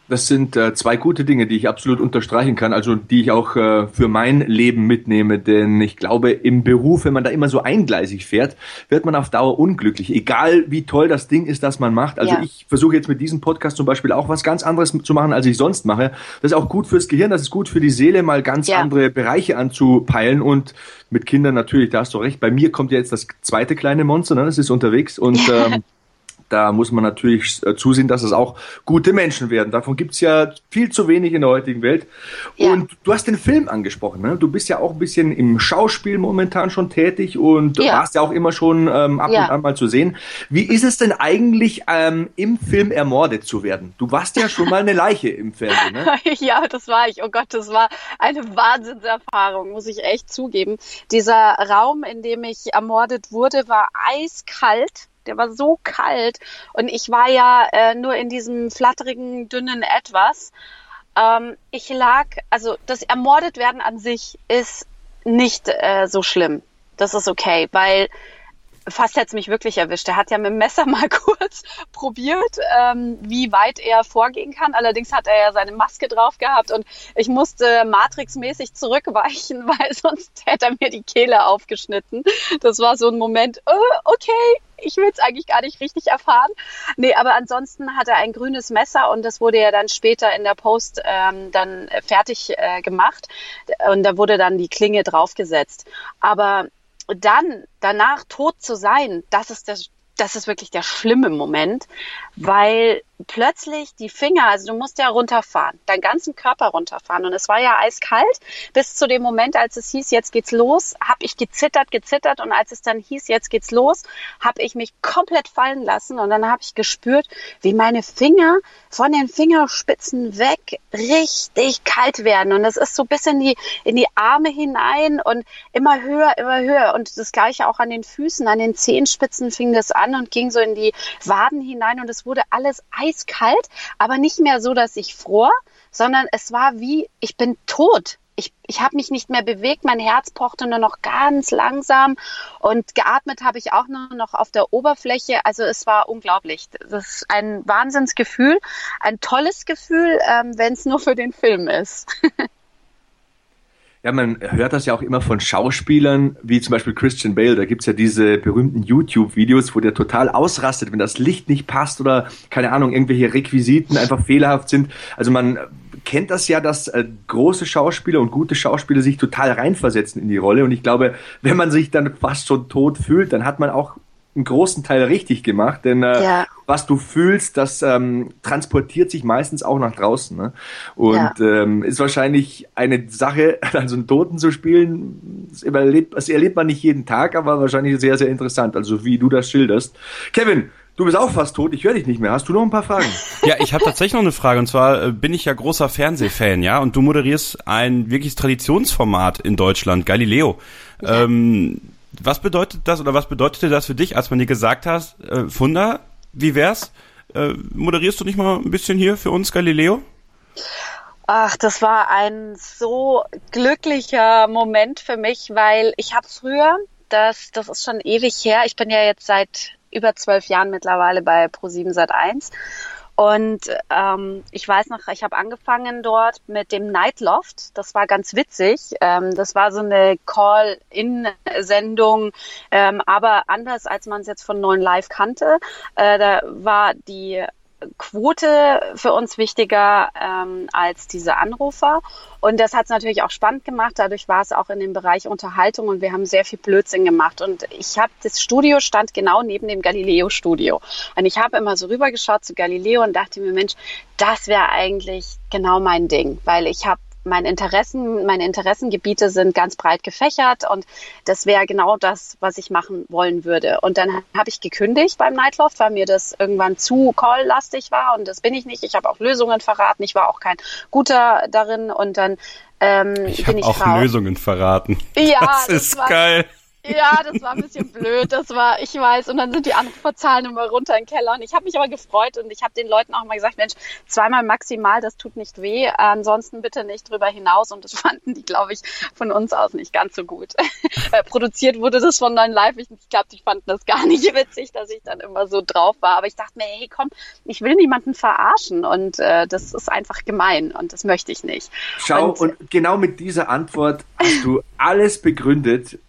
Das sind äh, zwei gute Dinge, die ich absolut unterstreichen kann, also die ich auch äh, für mein Leben mitnehme. Denn ich glaube, im Beruf, wenn man da immer so eingleisig fährt, wird man auf Dauer unglücklich. Egal wie toll das Ding ist, das man macht. Also ja. ich versuche jetzt mit diesem Podcast zum Beispiel auch was ganz anderes zu machen, als ich sonst mache. Das ist auch gut fürs Gehirn, das ist gut für die Seele, mal ganz ja. andere Bereiche anzupeilen und mit Kindern natürlich, da hast du recht. Bei mir kommt ja jetzt das zweite kleine Monster, ne? das ist unterwegs und ähm, da muss man natürlich äh, zusehen, dass es auch gute Menschen werden. Davon gibt's ja viel zu wenig in der heutigen Welt. Ja. Und du hast den Film angesprochen. Ne? Du bist ja auch ein bisschen im Schauspiel momentan schon tätig und ja. warst ja auch immer schon ähm, ab ja. und an mal zu sehen. Wie ist es denn eigentlich, ähm, im Film ermordet zu werden? Du warst ja schon mal eine Leiche im Fernsehen. Ne? ja, das war ich. Oh Gott, das war eine Wahnsinnserfahrung, muss ich echt zugeben. Dieser Raum, in dem ich ermordet wurde, war eiskalt der war so kalt und ich war ja äh, nur in diesem flatterigen, dünnen Etwas. Ähm, ich lag, also das Ermordet werden an sich ist nicht äh, so schlimm. Das ist okay, weil fast hätte es mich wirklich erwischt. Er hat ja mit dem Messer mal kurz probiert, ähm, wie weit er vorgehen kann. Allerdings hat er ja seine Maske drauf gehabt und ich musste matrixmäßig zurückweichen, weil sonst hätte er mir die Kehle aufgeschnitten. Das war so ein Moment, oh, okay, ich will es eigentlich gar nicht richtig erfahren. Nee, aber ansonsten hat er ein grünes Messer und das wurde ja dann später in der Post ähm, dann fertig äh, gemacht und da wurde dann die Klinge draufgesetzt. Aber dann danach tot zu sein, das ist das, das ist wirklich der schlimme Moment, weil plötzlich die Finger, also du musst ja runterfahren, deinen ganzen Körper runterfahren. Und es war ja eiskalt bis zu dem Moment, als es hieß, jetzt geht's los, habe ich gezittert, gezittert. Und als es dann hieß, jetzt geht's los, habe ich mich komplett fallen lassen. Und dann habe ich gespürt, wie meine Finger von den Fingerspitzen weg richtig kalt werden. Und es ist so bis in die, in die Arme hinein und immer höher, immer höher. Und das gleiche auch an den Füßen, an den Zehenspitzen fing das an und ging so in die Waden hinein. Und es wurde alles eiskalt, aber nicht mehr so, dass ich fror, sondern es war wie, ich bin tot. Ich, ich habe mich nicht mehr bewegt, mein Herz pochte nur noch ganz langsam und geatmet habe ich auch nur noch auf der Oberfläche. Also es war unglaublich. Das ist ein Wahnsinnsgefühl, ein tolles Gefühl, ähm, wenn es nur für den Film ist. Ja, man hört das ja auch immer von Schauspielern, wie zum Beispiel Christian Bale. Da gibt's ja diese berühmten YouTube-Videos, wo der total ausrastet, wenn das Licht nicht passt oder, keine Ahnung, irgendwelche Requisiten einfach fehlerhaft sind. Also man kennt das ja, dass äh, große Schauspieler und gute Schauspieler sich total reinversetzen in die Rolle. Und ich glaube, wenn man sich dann fast schon tot fühlt, dann hat man auch einen großen Teil richtig gemacht, denn äh, ja. was du fühlst, das ähm, transportiert sich meistens auch nach draußen. Ne? Und ja. ähm, ist wahrscheinlich eine Sache, also einen Toten zu spielen, das erlebt, das erlebt man nicht jeden Tag, aber wahrscheinlich sehr, sehr interessant, also wie du das schilderst. Kevin, Du bist auch fast tot, ich höre dich nicht mehr. Hast du noch ein paar Fragen? Ja, ich habe tatsächlich noch eine Frage. Und zwar äh, bin ich ja großer Fernsehfan, ja, und du moderierst ein wirkliches Traditionsformat in Deutschland, Galileo. Ja. Ähm, was bedeutet das oder was bedeutete das für dich, als man dir gesagt hat, äh, Funda, wie wär's? Äh, moderierst du nicht mal ein bisschen hier für uns Galileo? Ach, das war ein so glücklicher Moment für mich, weil ich habe früher, das, das ist schon ewig her, ich bin ja jetzt seit über zwölf Jahren mittlerweile bei Pro7 Sat 1 und ähm, ich weiß noch, ich habe angefangen dort mit dem Nightloft. Das war ganz witzig. Ähm, das war so eine Call-in-Sendung, ähm, aber anders als man es jetzt von Neuen Live kannte. Äh, da war die Quote für uns wichtiger ähm, als diese Anrufer. Und das hat es natürlich auch spannend gemacht. Dadurch war es auch in dem Bereich Unterhaltung und wir haben sehr viel Blödsinn gemacht. Und ich habe das Studio stand genau neben dem Galileo-Studio. Und ich habe immer so rübergeschaut zu Galileo und dachte mir, Mensch, das wäre eigentlich genau mein Ding, weil ich habe meine Interessen, meine Interessengebiete sind ganz breit gefächert und das wäre genau das, was ich machen wollen würde. Und dann habe ich gekündigt beim Nightloft, weil mir das irgendwann zu call-lastig war und das bin ich nicht. Ich habe auch Lösungen verraten. Ich war auch kein guter darin und dann ähm, ich bin ich auch raus. Lösungen verraten. Ja, das, das ist war, geil. Ja, das war ein bisschen blöd. Das war, ich weiß. Und dann sind die Anruferzahlen immer runter in den Keller. Und ich habe mich aber gefreut und ich habe den Leuten auch mal gesagt, Mensch, zweimal maximal, das tut nicht weh. Ansonsten bitte nicht drüber hinaus. Und das fanden die, glaube ich, von uns aus nicht ganz so gut. Äh, produziert wurde das von Neuen Live. Ich, ich glaube, die fanden das gar nicht witzig, dass ich dann immer so drauf war. Aber ich dachte mir, hey, komm, ich will niemanden verarschen. Und äh, das ist einfach gemein. Und das möchte ich nicht. Schau, und, und genau mit dieser Antwort hast du alles begründet,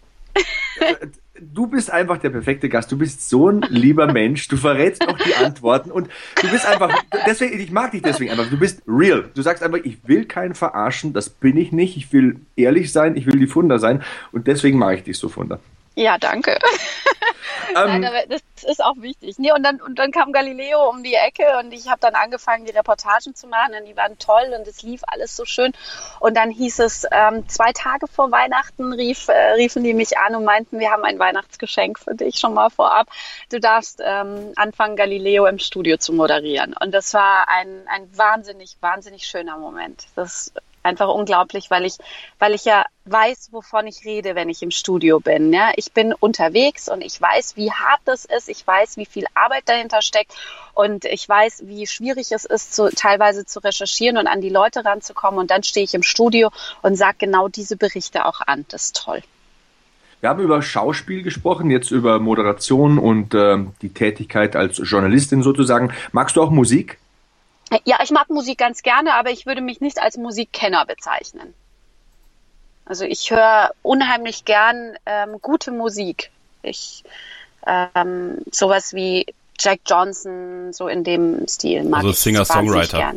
du bist einfach der perfekte Gast. Du bist so ein lieber Mensch. Du verrätst auch die Antworten und du bist einfach, deswegen, ich mag dich deswegen einfach. Du bist real. Du sagst einfach, ich will keinen verarschen. Das bin ich nicht. Ich will ehrlich sein. Ich will die Funder sein. Und deswegen mag ich dich so, Funder. Ja, danke. Ähm, Nein, aber das ist auch wichtig. Nee, und, dann, und dann kam Galileo um die Ecke und ich habe dann angefangen, die Reportagen zu machen und die waren toll und es lief alles so schön. Und dann hieß es, ähm, zwei Tage vor Weihnachten rief, äh, riefen die mich an und meinten, wir haben ein Weihnachtsgeschenk für dich schon mal vorab. Du darfst ähm, anfangen, Galileo im Studio zu moderieren. Und das war ein, ein wahnsinnig, wahnsinnig schöner Moment. Das einfach unglaublich, weil ich, weil ich ja weiß, wovon ich rede, wenn ich im Studio bin. Ja? Ich bin unterwegs und ich weiß, wie hart das ist. Ich weiß, wie viel Arbeit dahinter steckt und ich weiß, wie schwierig es ist, zu, teilweise zu recherchieren und an die Leute ranzukommen. Und dann stehe ich im Studio und sage genau diese Berichte auch an. Das ist toll. Wir haben über Schauspiel gesprochen, jetzt über Moderation und äh, die Tätigkeit als Journalistin sozusagen. Magst du auch Musik? Ja, ich mag Musik ganz gerne, aber ich würde mich nicht als Musikkenner bezeichnen. Also ich höre unheimlich gern ähm, gute Musik. Ich ähm, sowas wie Jack Johnson, so in dem Stil mag also Singer-Songwriter.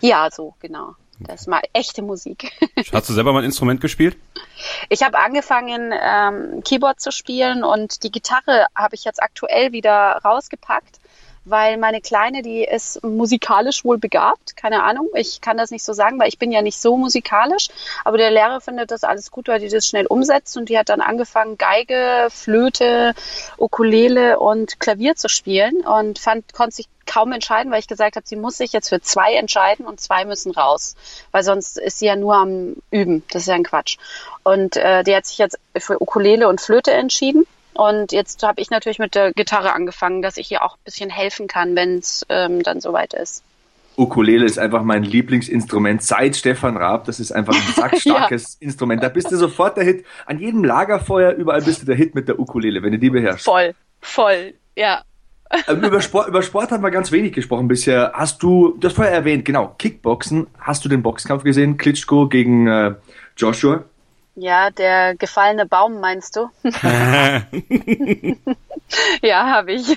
Ja, so genau. Das ist mal echte Musik. Hast du selber mal ein Instrument gespielt? Ich habe angefangen, ähm, Keyboard zu spielen und die Gitarre habe ich jetzt aktuell wieder rausgepackt weil meine Kleine, die ist musikalisch wohl begabt, keine Ahnung, ich kann das nicht so sagen, weil ich bin ja nicht so musikalisch, aber der Lehrer findet das alles gut, weil die das schnell umsetzt. Und die hat dann angefangen, Geige, Flöte, Ukulele und Klavier zu spielen. Und fand, konnte sich kaum entscheiden, weil ich gesagt habe, sie muss sich jetzt für zwei entscheiden und zwei müssen raus, weil sonst ist sie ja nur am Üben. Das ist ja ein Quatsch. Und äh, die hat sich jetzt für Ukulele und Flöte entschieden und jetzt habe ich natürlich mit der Gitarre angefangen, dass ich ihr auch ein bisschen helfen kann, wenn es ähm, dann soweit ist. Ukulele ist einfach mein Lieblingsinstrument seit Stefan Raab. Das ist einfach ein sackstarkes ja. Instrument. Da bist du sofort der Hit. An jedem Lagerfeuer, überall bist du der Hit mit der Ukulele, wenn du die beherrschst. Voll, voll, ja. Ähm, über, Sport, über Sport haben wir ganz wenig gesprochen bisher. Hast du, du hast vorher erwähnt, genau, Kickboxen. Hast du den Boxkampf gesehen? Klitschko gegen äh, Joshua? Ja, der gefallene Baum meinst du? ja, habe ich.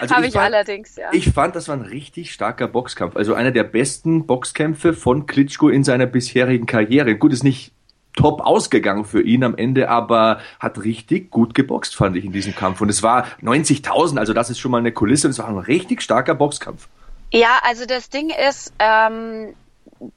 Also habe ich, ich allerdings, ja. Ich fand, das war ein richtig starker Boxkampf. Also einer der besten Boxkämpfe von Klitschko in seiner bisherigen Karriere. Gut, ist nicht top ausgegangen für ihn am Ende, aber hat richtig gut geboxt, fand ich in diesem Kampf. Und es war 90.000, also das ist schon mal eine Kulisse und es war ein richtig starker Boxkampf. Ja, also das Ding ist, ähm,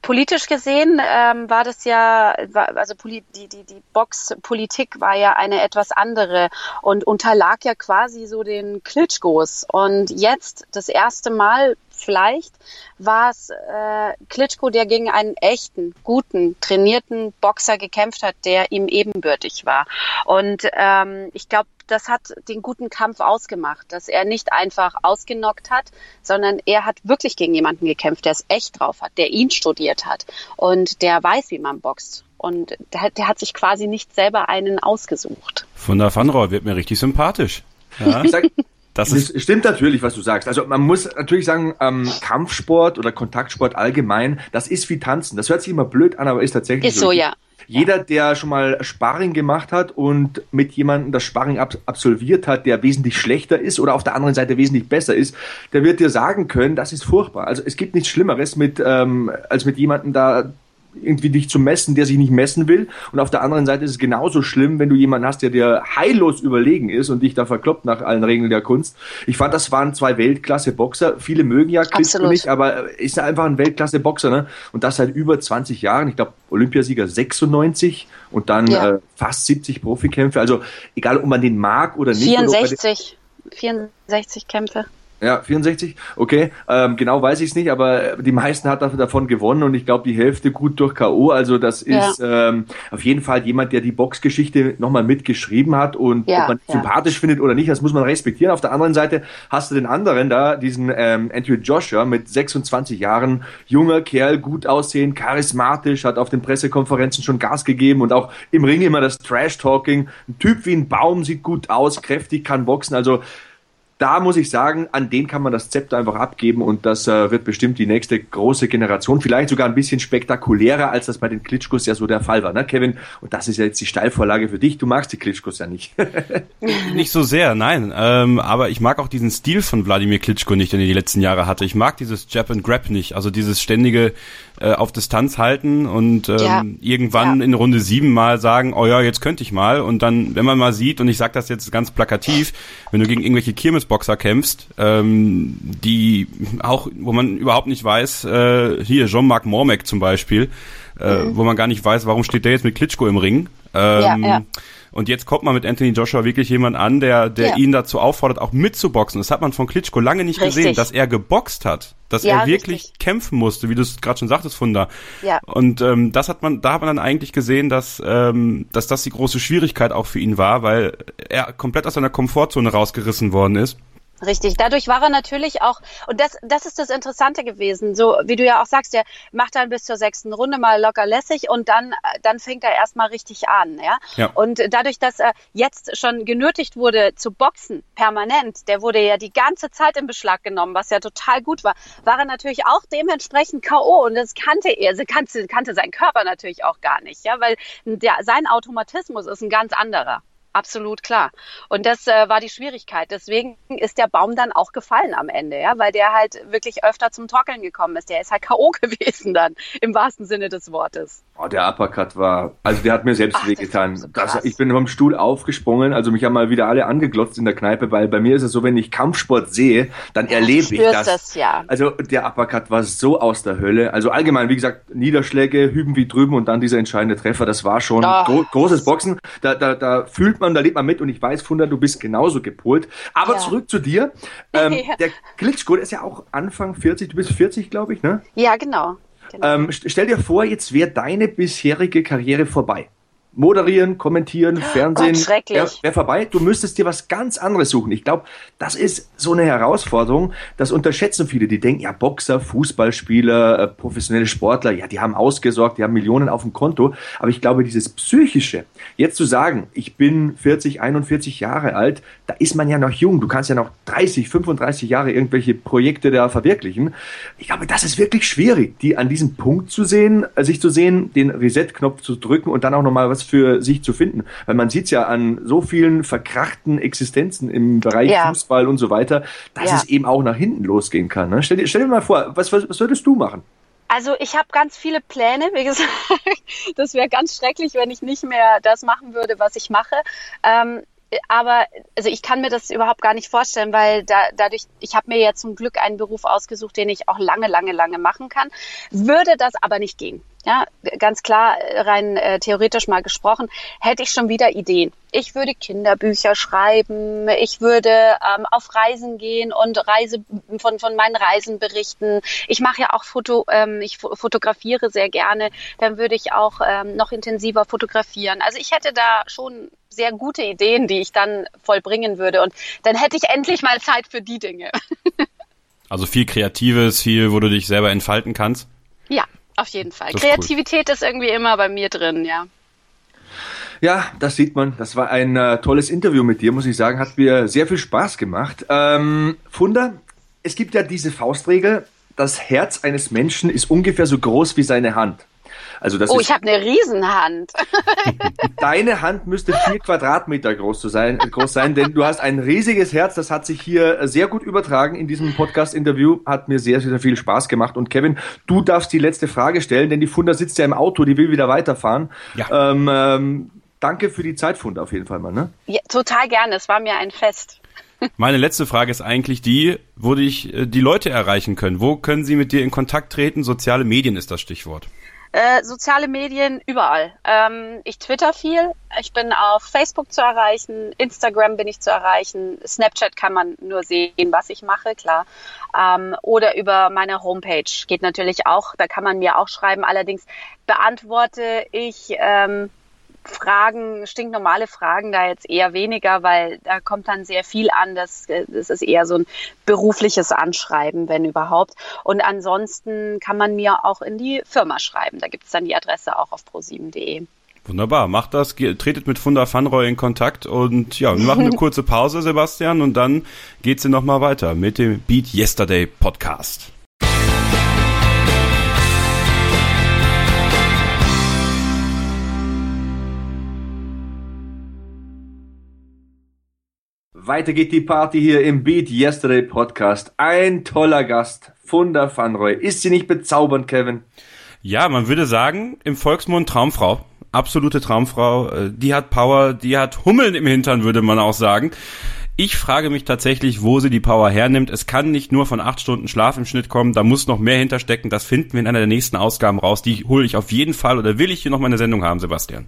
politisch gesehen ähm, war das ja, war, also die, die, die Boxpolitik war ja eine etwas andere und unterlag ja quasi so den Klitschkos. Und jetzt das erste Mal vielleicht war es äh, Klitschko, der gegen einen echten, guten, trainierten Boxer gekämpft hat, der ihm ebenbürtig war. Und ähm, ich glaube, das hat den guten Kampf ausgemacht, dass er nicht einfach ausgenockt hat, sondern er hat wirklich gegen jemanden gekämpft, der es echt drauf hat, der ihn studiert hat und der weiß, wie man boxt. Und der, der hat sich quasi nicht selber einen ausgesucht. Von der Fanroy wird mir richtig sympathisch. Ja. Das ist stimmt natürlich, was du sagst. Also man muss natürlich sagen, ähm, Kampfsport oder Kontaktsport allgemein, das ist wie Tanzen. Das hört sich immer blöd an, aber ist tatsächlich ist so. ja. Jeder, der schon mal Sparring gemacht hat und mit jemandem das Sparring ab absolviert hat, der wesentlich schlechter ist oder auf der anderen Seite wesentlich besser ist, der wird dir sagen können, das ist furchtbar. Also es gibt nichts Schlimmeres mit ähm, als mit jemandem da irgendwie dich zu messen, der sich nicht messen will. Und auf der anderen Seite ist es genauso schlimm, wenn du jemanden hast, der dir heillos überlegen ist und dich da verkloppt nach allen Regeln der Kunst. Ich fand, das waren zwei Weltklasse-Boxer. Viele mögen ja Klitschko nicht, aber ist einfach ein Weltklasse-Boxer. Ne? Und das seit über 20 Jahren. Ich glaube, Olympiasieger 96 und dann ja. äh, fast 70 Profikämpfe. Also egal, ob man den mag oder nicht. 64. 64 Kämpfe. Ja, 64, okay. Ähm, genau weiß ich es nicht, aber die meisten hat davon gewonnen und ich glaube die Hälfte gut durch K.O. Also das ist ja. ähm, auf jeden Fall jemand, der die Boxgeschichte nochmal mitgeschrieben hat und ja, ob man ja. sympathisch findet oder nicht, das muss man respektieren. Auf der anderen Seite hast du den anderen da, diesen ähm, Andrew Joshua mit 26 Jahren, junger Kerl, gut aussehen, charismatisch, hat auf den Pressekonferenzen schon Gas gegeben und auch im Ring immer das Trash-Talking. Ein Typ wie ein Baum, sieht gut aus, kräftig, kann boxen, also da muss ich sagen, an den kann man das Zepter einfach abgeben und das äh, wird bestimmt die nächste große Generation, vielleicht sogar ein bisschen spektakulärer, als das bei den Klitschkos ja so der Fall war, ne, Kevin? Und das ist ja jetzt die Steilvorlage für dich. Du magst die Klitschkos ja nicht. nicht so sehr, nein. Ähm, aber ich mag auch diesen Stil von Wladimir Klitschko nicht, den er die letzten Jahre hatte. Ich mag dieses Jab and Grab nicht, also dieses ständige äh, auf Distanz halten und ähm, ja. irgendwann ja. in Runde sieben mal sagen, oh ja, jetzt könnte ich mal. Und dann, wenn man mal sieht, und ich sage das jetzt ganz plakativ, wenn du gegen irgendwelche Kirmes Boxer kämpfst, ähm, die auch, wo man überhaupt nicht weiß, äh, hier Jean-Marc Mormec zum Beispiel, äh, mhm. wo man gar nicht weiß, warum steht der jetzt mit Klitschko im Ring. Ähm, ja, ja. Und jetzt kommt man mit Anthony Joshua wirklich jemand an, der, der ja. ihn dazu auffordert, auch mitzuboxen. Das hat man von Klitschko lange nicht richtig. gesehen, dass er geboxt hat, dass ja, er wirklich richtig. kämpfen musste, wie du es gerade schon sagtest, Funda. Ja. Und ähm, das hat man, da hat man dann eigentlich gesehen, dass, ähm, dass das die große Schwierigkeit auch für ihn war, weil er komplett aus seiner Komfortzone rausgerissen worden ist. Richtig, dadurch war er natürlich auch, und das, das ist das Interessante gewesen, so wie du ja auch sagst, der macht dann bis zur sechsten Runde mal locker lässig und dann, dann fängt er erstmal richtig an, ja? ja. Und dadurch, dass er jetzt schon genötigt wurde zu boxen, permanent, der wurde ja die ganze Zeit in Beschlag genommen, was ja total gut war, war er natürlich auch dementsprechend K.O. und das kannte er, sie kannte, kannte sein Körper natürlich auch gar nicht, ja, weil der, sein Automatismus ist ein ganz anderer. Absolut klar. Und das äh, war die Schwierigkeit. Deswegen ist der Baum dann auch gefallen am Ende, ja, weil der halt wirklich öfter zum Torkeln gekommen ist. Der ist halt K.O. gewesen dann, im wahrsten Sinne des Wortes. Oh, der Uppercut war, also der hat mir selbst wehgetan. So ich bin vom Stuhl aufgesprungen, also mich haben mal wieder alle angeglotzt in der Kneipe, weil bei mir ist es so, wenn ich Kampfsport sehe, dann erlebe ich das. das ja. Also der Uppercut war so aus der Hölle. Also allgemein, wie gesagt, Niederschläge, hüben wie drüben und dann dieser entscheidende Treffer, das war schon oh. gro großes Boxen. Da, da, da fühlt man, da lebt man mit und ich weiß, Funda, du bist genauso gepolt. Aber ja. zurück zu dir. Ähm, ja. Der Klitschko, der ist ja auch Anfang 40, du bist 40, glaube ich, ne? Ja, genau. Genau. Ähm, stell dir vor, jetzt wäre deine bisherige Karriere vorbei moderieren, kommentieren, Fernsehen, wäre wär vorbei. Du müsstest dir was ganz anderes suchen. Ich glaube, das ist so eine Herausforderung. Das unterschätzen viele. Die denken, ja, Boxer, Fußballspieler, äh, professionelle Sportler, ja, die haben ausgesorgt, die haben Millionen auf dem Konto. Aber ich glaube, dieses Psychische, jetzt zu sagen, ich bin 40, 41 Jahre alt, da ist man ja noch jung. Du kannst ja noch 30, 35 Jahre irgendwelche Projekte da verwirklichen. Ich glaube, das ist wirklich schwierig, die an diesem Punkt zu sehen, äh, sich zu sehen, den Reset-Knopf zu drücken und dann auch nochmal was was für sich zu finden. Weil man sieht ja an so vielen verkrachten Existenzen im Bereich ja. Fußball und so weiter, dass ja. es eben auch nach hinten losgehen kann. Ne? Stell, dir, stell dir mal vor, was, was, was würdest du machen? Also ich habe ganz viele Pläne, wie gesagt. Das wäre ganz schrecklich, wenn ich nicht mehr das machen würde, was ich mache. Ähm, aber also ich kann mir das überhaupt gar nicht vorstellen, weil da, dadurch, ich habe mir ja zum Glück einen Beruf ausgesucht, den ich auch lange, lange, lange machen kann. Würde das aber nicht gehen. Ja, ganz klar, rein äh, theoretisch mal gesprochen, hätte ich schon wieder Ideen. Ich würde Kinderbücher schreiben, ich würde ähm, auf Reisen gehen und Reise von, von meinen Reisen berichten. Ich mache ja auch Foto, ähm, ich fotografiere sehr gerne, dann würde ich auch ähm, noch intensiver fotografieren. Also ich hätte da schon sehr gute Ideen, die ich dann vollbringen würde. Und dann hätte ich endlich mal Zeit für die Dinge. also viel Kreatives, viel, wo du dich selber entfalten kannst. Ja, auf jeden Fall. Ist Kreativität cool. ist irgendwie immer bei mir drin, ja. Ja, das sieht man. Das war ein äh, tolles Interview mit dir, muss ich sagen. Hat mir sehr viel Spaß gemacht. Ähm, Funda, es gibt ja diese Faustregel, das Herz eines Menschen ist ungefähr so groß wie seine Hand. Also das oh, ich habe eine Riesenhand. Deine Hand müsste vier Quadratmeter groß, sein, groß sein, denn du hast ein riesiges Herz. Das hat sich hier sehr gut übertragen in diesem Podcast-Interview. Hat mir sehr, sehr viel Spaß gemacht. Und Kevin, du darfst die letzte Frage stellen, denn die Funda sitzt ja im Auto, die will wieder weiterfahren. Ja. Ähm, ähm, danke für die Zeit, Funda, auf jeden Fall mal. Ne? Ja, total gerne. Es war mir ein Fest. Meine letzte Frage ist eigentlich die, wo dich äh, die Leute erreichen können. Wo können sie mit dir in Kontakt treten? Soziale Medien ist das Stichwort. Äh, soziale Medien überall. Ähm, ich twitter viel. Ich bin auf Facebook zu erreichen, Instagram bin ich zu erreichen, Snapchat kann man nur sehen, was ich mache, klar. Ähm, oder über meine Homepage geht natürlich auch. Da kann man mir auch schreiben. Allerdings beantworte ich ähm, Fragen, stinknormale Fragen da jetzt eher weniger, weil da kommt dann sehr viel an. Das, das ist eher so ein berufliches Anschreiben, wenn überhaupt. Und ansonsten kann man mir auch in die Firma schreiben. Da gibt es dann die Adresse auch auf pro7.de. Wunderbar, macht das, tretet mit Funda Fanroy in Kontakt und ja, wir machen eine kurze Pause, Sebastian, und dann geht's hier nochmal weiter mit dem Beat Yesterday Podcast. Weiter geht die Party hier im Beat Yesterday Podcast. Ein toller Gast, Funda Fanroy. Ist sie nicht bezaubernd, Kevin? Ja, man würde sagen, im Volksmund Traumfrau. Absolute Traumfrau. Äh, die hat Power, die hat Hummeln im Hintern, würde man auch sagen. Ich frage mich tatsächlich, wo sie die Power hernimmt. Es kann nicht nur von acht Stunden Schlaf im Schnitt kommen, da muss noch mehr hinterstecken. Das finden wir in einer der nächsten Ausgaben raus. Die hole ich auf jeden Fall oder will ich hier noch mal eine Sendung haben, Sebastian?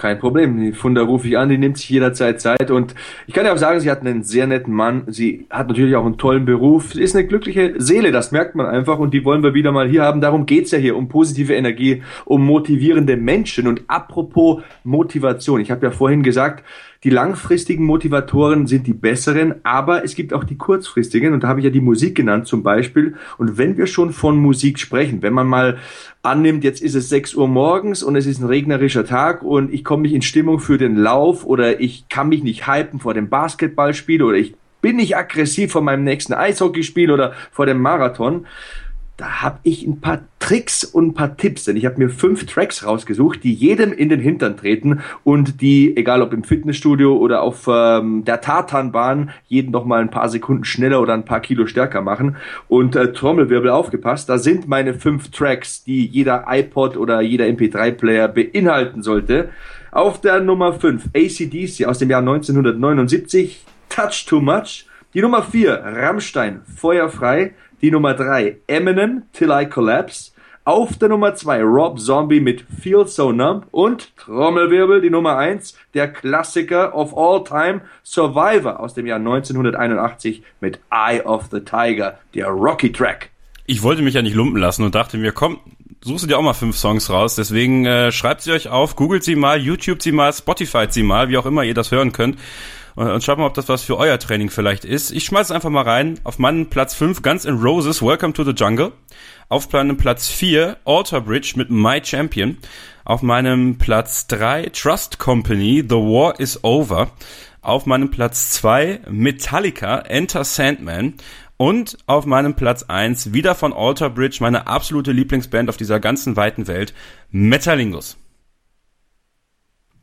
Kein Problem. Die Funda rufe ich an, die nimmt sich jederzeit Zeit. Und ich kann ja auch sagen, sie hat einen sehr netten Mann. Sie hat natürlich auch einen tollen Beruf. Sie ist eine glückliche Seele, das merkt man einfach. Und die wollen wir wieder mal hier haben. Darum geht's ja hier, um positive Energie, um motivierende Menschen. Und apropos Motivation. Ich habe ja vorhin gesagt, die langfristigen Motivatoren sind die besseren, aber es gibt auch die kurzfristigen und da habe ich ja die Musik genannt zum Beispiel. Und wenn wir schon von Musik sprechen, wenn man mal annimmt, jetzt ist es 6 Uhr morgens und es ist ein regnerischer Tag und ich komme nicht in Stimmung für den Lauf oder ich kann mich nicht hypen vor dem Basketballspiel oder ich bin nicht aggressiv vor meinem nächsten Eishockeyspiel oder vor dem Marathon, da habe ich ein paar Tricks und ein paar Tipps, denn ich habe mir fünf Tracks rausgesucht, die jedem in den Hintern treten und die, egal ob im Fitnessstudio oder auf ähm, der Tartanbahn, jeden noch mal ein paar Sekunden schneller oder ein paar Kilo stärker machen. Und äh, Trommelwirbel aufgepasst, da sind meine fünf Tracks, die jeder iPod oder jeder MP3-Player beinhalten sollte. Auf der Nummer 5 ACDC aus dem Jahr 1979, Touch Too Much. Die Nummer 4 Rammstein, Feuerfrei. Die Nummer 3 Eminem, Till I Collapse. Auf der Nummer 2 Rob Zombie mit Feel So Numb und Trommelwirbel, die Nummer 1, der Klassiker of all time Survivor aus dem Jahr 1981 mit Eye of the Tiger, der Rocky Track. Ich wollte mich ja nicht lumpen lassen und dachte mir, komm, suchst du dir auch mal fünf Songs raus. Deswegen äh, schreibt sie euch auf, googelt sie mal, YouTube sie mal, Spotify sie mal, wie auch immer ihr das hören könnt und schaut mal, ob das was für euer Training vielleicht ist. Ich schmeiß einfach mal rein. Auf meinem Platz 5 Guns N' Roses, Welcome to the Jungle. Auf meinem Platz 4 Alter Bridge mit My Champion. Auf meinem Platz 3 Trust Company, The War is Over. Auf meinem Platz 2 Metallica, Enter Sandman. Und auf meinem Platz 1 wieder von Alter Bridge, meine absolute Lieblingsband auf dieser ganzen weiten Welt, Metalingus.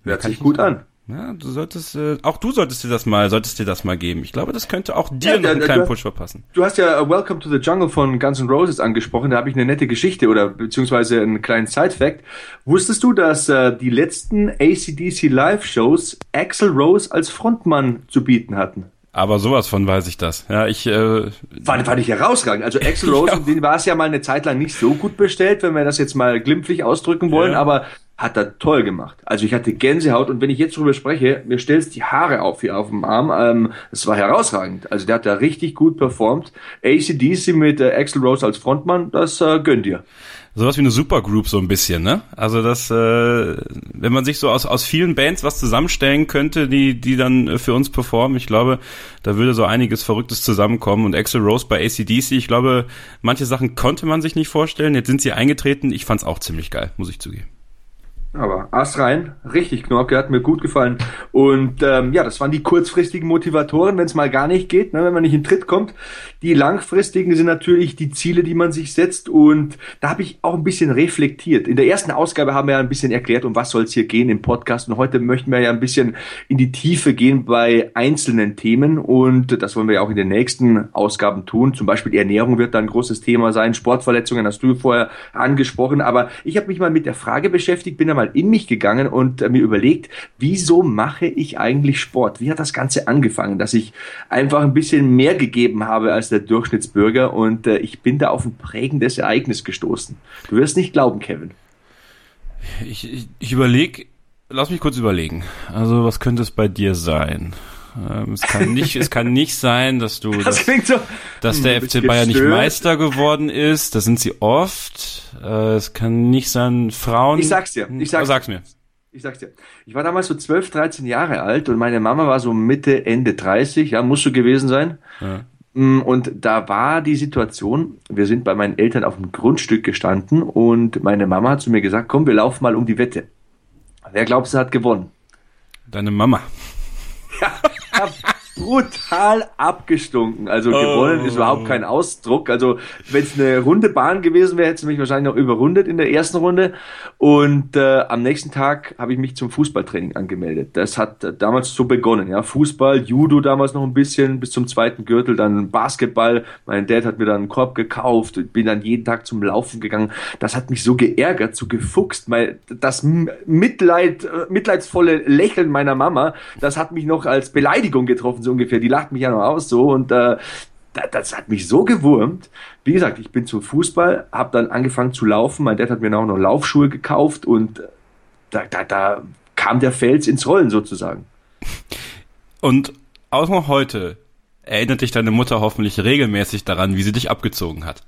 Hört sich gut an. Ja, du solltest, äh, auch du solltest dir das mal, solltest dir das mal geben. Ich glaube, das könnte auch dir ja, noch einen kleinen Push verpassen. Du hast ja uh, Welcome to the Jungle von Guns N' Roses angesprochen. Da habe ich eine nette Geschichte oder beziehungsweise einen kleinen Side-Fact. Wusstest du, dass äh, die letzten ACDC Live-Shows Axel Rose als Frontmann zu bieten hatten? Aber sowas von weiß ich das. Ja, ich äh, fand, fand ich herausragend. Also Axel Rose, ja. den war es ja mal eine Zeit lang nicht so gut bestellt, wenn wir das jetzt mal glimpflich ausdrücken wollen, ja. aber hat er toll gemacht. Also ich hatte Gänsehaut und wenn ich jetzt drüber spreche, mir stellst die Haare auf hier auf dem Arm. Ähm, das war herausragend. Also der hat da richtig gut performt. ACDC mit äh, Axel Rose als Frontmann, das äh, gönnt dir. Sowas wie eine Supergroup so ein bisschen, ne? Also das, äh, wenn man sich so aus, aus vielen Bands was zusammenstellen könnte, die, die dann für uns performen, ich glaube, da würde so einiges Verrücktes zusammenkommen. Und Axel Rose bei ACDC, ich glaube, manche Sachen konnte man sich nicht vorstellen. Jetzt sind sie eingetreten. Ich fand's auch ziemlich geil, muss ich zugeben. Aber Ass rein, richtig Knorke, hat mir gut gefallen. Und ähm, ja, das waren die kurzfristigen Motivatoren, wenn es mal gar nicht geht, ne, wenn man nicht in Tritt kommt. Die langfristigen sind natürlich die Ziele, die man sich setzt. Und da habe ich auch ein bisschen reflektiert. In der ersten Ausgabe haben wir ja ein bisschen erklärt, um was soll es hier gehen im Podcast. Und heute möchten wir ja ein bisschen in die Tiefe gehen bei einzelnen Themen. Und das wollen wir ja auch in den nächsten Ausgaben tun. Zum Beispiel Ernährung wird da ein großes Thema sein. Sportverletzungen hast du vorher angesprochen. Aber ich habe mich mal mit der Frage beschäftigt, bin mal in mich gegangen und äh, mir überlegt, wieso mache ich eigentlich Sport? Wie hat das Ganze angefangen, dass ich einfach ein bisschen mehr gegeben habe als der Durchschnittsbürger und äh, ich bin da auf ein prägendes Ereignis gestoßen. Du wirst nicht glauben, Kevin. Ich, ich, ich überlege, lass mich kurz überlegen. Also, was könnte es bei dir sein? Ähm, es kann nicht, es kann nicht sein, dass du, das dass, so, dass der FC Bayern nicht Meister geworden ist. Das sind sie oft. Äh, es kann nicht sein, Frauen. Ich sag's dir. Ich sag's, oh, sag's mir. Ich sag's dir. Ich war damals so 12, 13 Jahre alt und meine Mama war so Mitte, Ende 30. Ja, musst du gewesen sein. Ja. Mm, und da war die Situation, wir sind bei meinen Eltern auf dem Grundstück gestanden und meine Mama hat zu mir gesagt, komm, wir laufen mal um die Wette. Wer glaubst du hat gewonnen? Deine Mama. Ja, brutal abgestunken. Also oh. gewonnen ist überhaupt kein Ausdruck. Also wenn es eine runde Bahn gewesen wäre, hätte sie mich wahrscheinlich noch überrundet in der ersten Runde. Und äh, am nächsten Tag habe ich mich zum Fußballtraining angemeldet. Das hat äh, damals so begonnen. Ja, Fußball, Judo damals noch ein bisschen bis zum zweiten Gürtel, dann Basketball. Mein Dad hat mir dann einen Korb gekauft, bin dann jeden Tag zum Laufen gegangen. Das hat mich so geärgert, so gefuchst. Mein, das Mitleid, äh, mitleidsvolle Lächeln meiner Mama, das hat mich noch als Beleidigung getroffen so ungefähr. Die lacht mich ja noch aus so und äh, das hat mich so gewurmt. Wie gesagt, ich bin zum Fußball, habe dann angefangen zu laufen. Mein Dad hat mir auch noch Laufschuhe gekauft und da, da, da kam der Fels ins Rollen sozusagen. Und auch noch heute erinnert dich deine Mutter hoffentlich regelmäßig daran, wie sie dich abgezogen hat.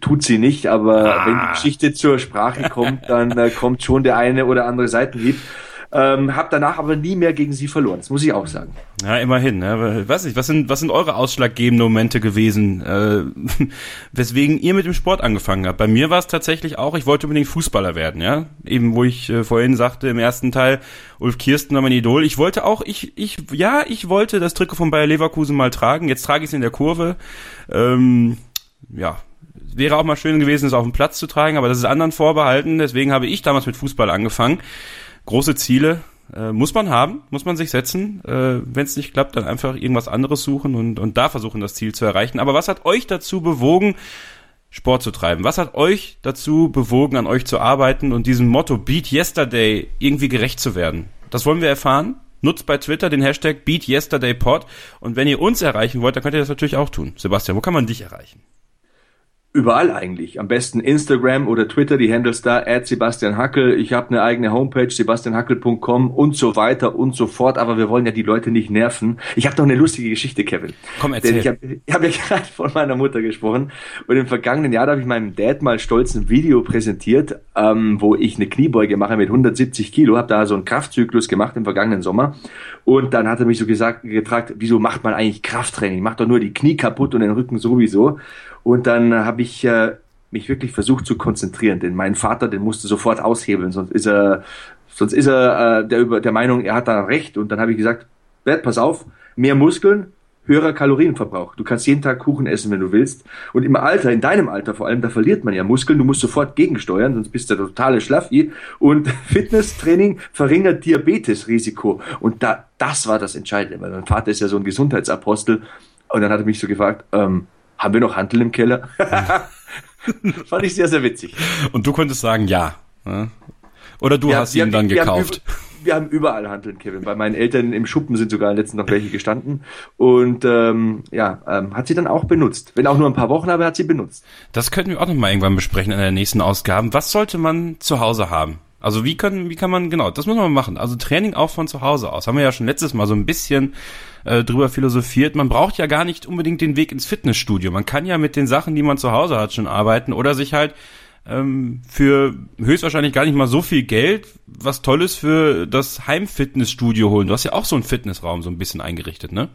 Tut sie nicht, aber ah. wenn die Geschichte zur Sprache kommt, dann äh, kommt schon der eine oder andere Seitenhieb. Ähm, hab danach aber nie mehr gegen sie verloren. Das muss ich auch sagen. Ja, immerhin. Ne? Weiß nicht, was sind, was sind eure ausschlaggebenden Momente gewesen, äh, weswegen ihr mit dem Sport angefangen habt? Bei mir war es tatsächlich auch, ich wollte unbedingt Fußballer werden, ja. Eben, wo ich äh, vorhin sagte im ersten Teil, Ulf Kirsten war mein Idol. Ich wollte auch, ich, ich, ja, ich wollte das Trikot von Bayer Leverkusen mal tragen. Jetzt trage ich es in der Kurve. Ähm, ja, wäre auch mal schön gewesen, es auf dem Platz zu tragen, aber das ist anderen vorbehalten. Deswegen habe ich damals mit Fußball angefangen große Ziele äh, muss man haben, muss man sich setzen. Äh, Wenn es nicht klappt, dann einfach irgendwas anderes suchen und, und da versuchen, das Ziel zu erreichen. Aber was hat euch dazu bewogen, Sport zu treiben? Was hat euch dazu bewogen, an euch zu arbeiten und diesem Motto Beat Yesterday irgendwie gerecht zu werden? Das wollen wir erfahren. Nutzt bei Twitter den Hashtag BeatYesterdayPod und wenn ihr uns erreichen wollt, dann könnt ihr das natürlich auch tun. Sebastian, wo kann man dich erreichen? Überall eigentlich. Am besten Instagram oder Twitter, die Handles da, at Sebastian Hackel. Ich habe eine eigene Homepage, sebastianhackel.com und so weiter und so fort. Aber wir wollen ja die Leute nicht nerven. Ich habe noch eine lustige Geschichte, Kevin. Komm, erzähl. Denn ich habe hab ja gerade von meiner Mutter gesprochen. Und im vergangenen Jahr habe ich meinem Dad mal stolz ein Video präsentiert, ähm, wo ich eine Kniebeuge mache mit 170 Kilo. Habe da so einen Kraftzyklus gemacht im vergangenen Sommer. Und dann hat er mich so gesagt, gefragt, wieso macht man eigentlich Krafttraining? Macht doch nur die Knie kaputt und den Rücken sowieso. Und dann habe ich äh, mich wirklich versucht zu konzentrieren, denn mein Vater, den musste sofort aushebeln, sonst ist er, sonst ist er äh, der, der Meinung, er hat da recht. Und dann habe ich gesagt, Bert, pass auf, mehr Muskeln, höherer Kalorienverbrauch. Du kannst jeden Tag Kuchen essen, wenn du willst. Und im Alter, in deinem Alter vor allem, da verliert man ja Muskeln. Du musst sofort gegensteuern, sonst bist du der totale Schlaffi. Und Fitnesstraining verringert Diabetesrisiko. Und da, das war das Entscheidende, weil mein Vater ist ja so ein Gesundheitsapostel. Und dann hat er mich so gefragt, ähm, haben wir noch Handel im Keller? Fand ich sehr, sehr witzig. Und du konntest sagen, ja. Oder du ja, hast ihn dann gekauft wir haben überall Handeln, Kevin. Bei meinen Eltern im Schuppen sind sogar letztens noch welche gestanden. Und ähm, ja, ähm, hat sie dann auch benutzt. Wenn auch nur ein paar Wochen, aber hat sie benutzt. Das könnten wir auch noch mal irgendwann besprechen in der nächsten Ausgabe. Was sollte man zu Hause haben? Also wie können, wie kann man, genau, das muss man machen. Also Training auch von zu Hause aus. Haben wir ja schon letztes Mal so ein bisschen äh, drüber philosophiert. Man braucht ja gar nicht unbedingt den Weg ins Fitnessstudio. Man kann ja mit den Sachen, die man zu Hause hat, schon arbeiten oder sich halt ähm, für höchstwahrscheinlich gar nicht mal so viel Geld was Tolles für das Heimfitnessstudio holen. Du hast ja auch so einen Fitnessraum so ein bisschen eingerichtet, ne?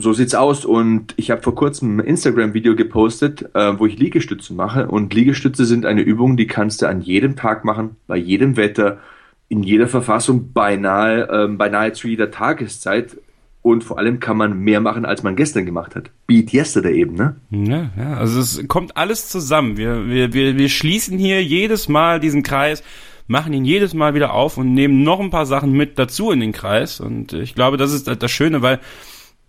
So sieht's aus und ich habe vor kurzem ein Instagram-Video gepostet, äh, wo ich Liegestütze mache und Liegestütze sind eine Übung, die kannst du an jedem Tag machen, bei jedem Wetter, in jeder Verfassung, beinahe, äh, beinahe zu jeder Tageszeit und vor allem kann man mehr machen, als man gestern gemacht hat. Beat yesterday eben, ne? Ja, ja, also es kommt alles zusammen. Wir, wir, wir, wir schließen hier jedes Mal diesen Kreis, machen ihn jedes Mal wieder auf und nehmen noch ein paar Sachen mit dazu in den Kreis. Und ich glaube, das ist das Schöne, weil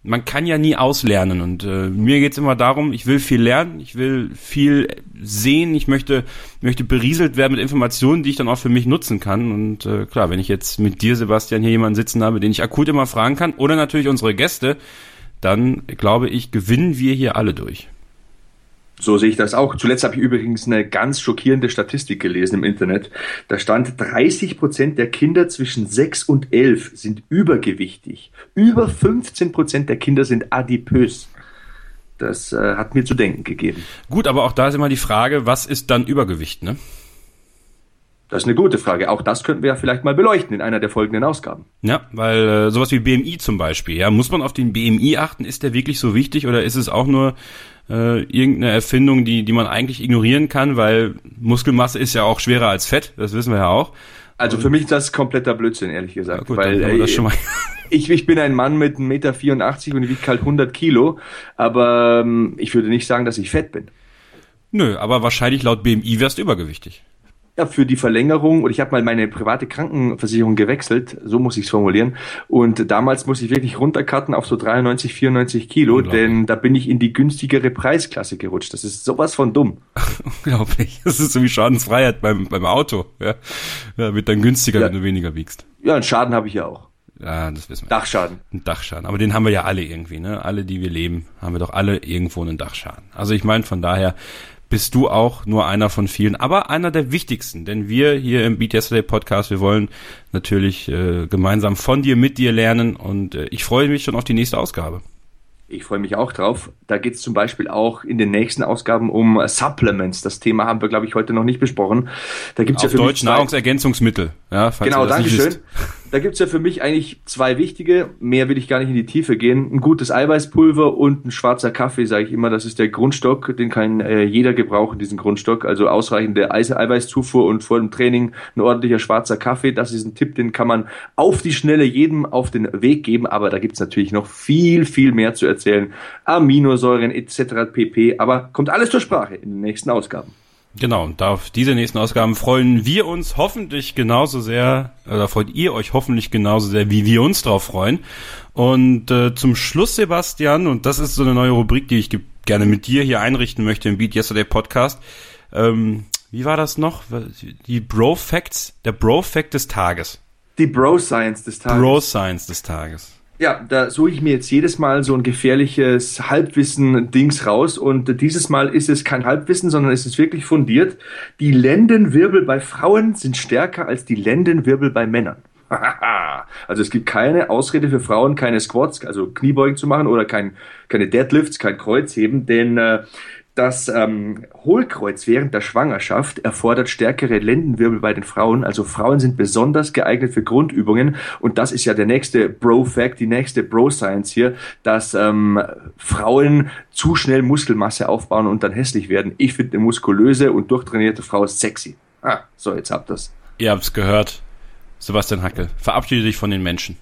man kann ja nie auslernen und äh, mir geht's immer darum, ich will viel lernen, ich will viel sehen, ich möchte, möchte berieselt werden mit Informationen, die ich dann auch für mich nutzen kann und äh, klar, wenn ich jetzt mit dir, Sebastian, hier jemanden sitzen habe, den ich akut immer fragen kann oder natürlich unsere Gäste, dann glaube ich, gewinnen wir hier alle durch. So sehe ich das auch. Zuletzt habe ich übrigens eine ganz schockierende Statistik gelesen im Internet. Da stand, 30 Prozent der Kinder zwischen 6 und 11 sind übergewichtig. Über 15 Prozent der Kinder sind adipös. Das äh, hat mir zu denken gegeben. Gut, aber auch da ist immer die Frage, was ist dann Übergewicht, ne? Das ist eine gute Frage. Auch das könnten wir ja vielleicht mal beleuchten in einer der folgenden Ausgaben. Ja, weil äh, sowas wie BMI zum Beispiel, ja, muss man auf den BMI achten? Ist der wirklich so wichtig oder ist es auch nur äh, irgendeine Erfindung, die, die man eigentlich ignorieren kann, weil Muskelmasse ist ja auch schwerer als Fett, das wissen wir ja auch. Also für mich ist das kompletter Blödsinn, ehrlich gesagt. Ja, gut, weil äh, ich, ich bin ein Mann mit 1,84 Meter und ich wiege halt 100 Kilo, aber ähm, ich würde nicht sagen, dass ich fett bin. Nö, aber wahrscheinlich laut BMI wärst du übergewichtig ja, für die Verlängerung und ich habe mal meine private Krankenversicherung gewechselt, so muss ich es formulieren. Und damals muss ich wirklich runterkarten auf so 93, 94 Kilo, denn da bin ich in die günstigere Preisklasse gerutscht. Das ist sowas von dumm. Unglaublich. Das ist so wie Schadensfreiheit beim, beim Auto. Ja. ja wird dann günstiger, ja. wenn du weniger wiegst. Ja, einen Schaden habe ich ja auch. Ja, das wissen wir. Dachschaden. Ein Dachschaden. Aber den haben wir ja alle irgendwie, ne? Alle, die wir leben, haben wir doch alle irgendwo einen Dachschaden. Also ich meine, von daher bist du auch nur einer von vielen, aber einer der wichtigsten, denn wir hier im Beat Yesterday Podcast, wir wollen natürlich äh, gemeinsam von dir, mit dir lernen und äh, ich freue mich schon auf die nächste Ausgabe. Ich freue mich auch drauf. Da geht es zum Beispiel auch in den nächsten Ausgaben um Supplements. Das Thema haben wir, glaube ich, heute noch nicht besprochen. Da gibt's Auf ja für Deutsch Nahrungsergänzungsmittel. Ja, genau, Dankeschön. Da gibt's ja für mich eigentlich zwei wichtige. Mehr will ich gar nicht in die Tiefe gehen. Ein gutes Eiweißpulver und ein schwarzer Kaffee, sage ich immer. Das ist der Grundstock. Den kann äh, jeder gebrauchen, diesen Grundstock. Also ausreichende Eiweißzufuhr und vor dem Training ein ordentlicher schwarzer Kaffee. Das ist ein Tipp, den kann man auf die Schnelle jedem auf den Weg geben. Aber da gibt's natürlich noch viel, viel mehr zu erzählen. Aminosäuren etc. pp. Aber kommt alles zur Sprache in den nächsten Ausgaben. Genau, und auf diese nächsten Ausgaben freuen wir uns hoffentlich genauso sehr, oder freut ihr euch hoffentlich genauso sehr, wie wir uns drauf freuen. Und äh, zum Schluss, Sebastian, und das ist so eine neue Rubrik, die ich gerne mit dir hier einrichten möchte im Beat Yesterday Podcast. Ähm, wie war das noch? Die Bro Facts, der Bro Fact des Tages. Die Bro Science des Tages. Bro Science des Tages. Ja, da suche ich mir jetzt jedes Mal so ein gefährliches Halbwissen-Dings raus und dieses Mal ist es kein Halbwissen, sondern es ist wirklich fundiert. Die Lendenwirbel bei Frauen sind stärker als die Lendenwirbel bei Männern. also es gibt keine Ausrede für Frauen, keine Squats, also Kniebeugen zu machen oder kein, keine Deadlifts, kein Kreuzheben, denn äh, das ähm, Hohlkreuz während der Schwangerschaft erfordert stärkere Lendenwirbel bei den Frauen. Also Frauen sind besonders geeignet für Grundübungen. Und das ist ja der nächste Bro-Fact, die nächste Bro-Science hier, dass ähm, Frauen zu schnell Muskelmasse aufbauen und dann hässlich werden. Ich finde eine muskulöse und durchtrainierte Frau sexy. Ah, so, jetzt habt ihr's. Ihr habt's gehört. Sebastian Hackel, verabschiede dich von den Menschen.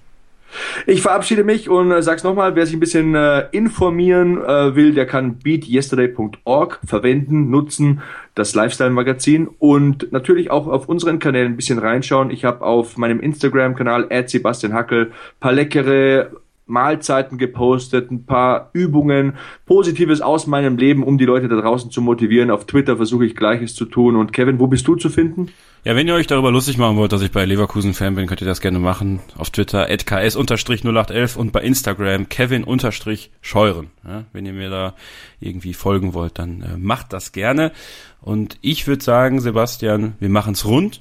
Ich verabschiede mich und äh, sag's nochmal, wer sich ein bisschen äh, informieren äh, will, der kann beatyesterday.org verwenden, nutzen, das Lifestyle-Magazin und natürlich auch auf unseren Kanälen ein bisschen reinschauen. Ich habe auf meinem Instagram-Kanal Sebastian Hackel paar leckere Mahlzeiten gepostet, ein paar Übungen, Positives aus meinem Leben, um die Leute da draußen zu motivieren. Auf Twitter versuche ich Gleiches zu tun. Und Kevin, wo bist du zu finden? Ja, wenn ihr euch darüber lustig machen wollt, dass ich bei Leverkusen Fan bin, könnt ihr das gerne machen. Auf Twitter ks-0811 und bei Instagram Kevin-Scheuren. Ja, wenn ihr mir da irgendwie folgen wollt, dann äh, macht das gerne. Und ich würde sagen, Sebastian, wir machen's rund.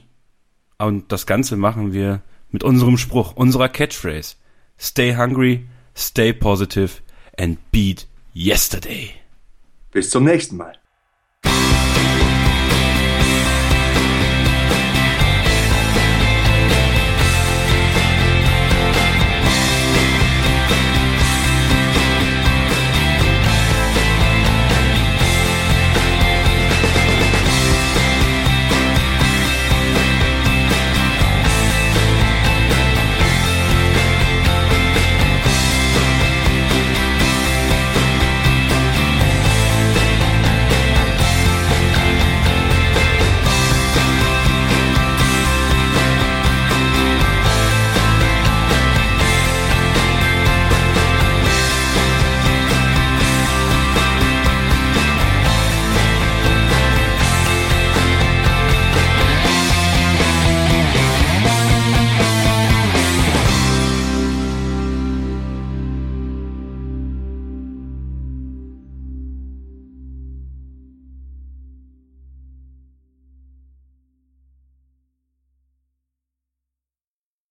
Und das Ganze machen wir mit unserem Spruch, unserer Catchphrase. Stay hungry, stay positive and beat yesterday. Bis zum nächsten Mal.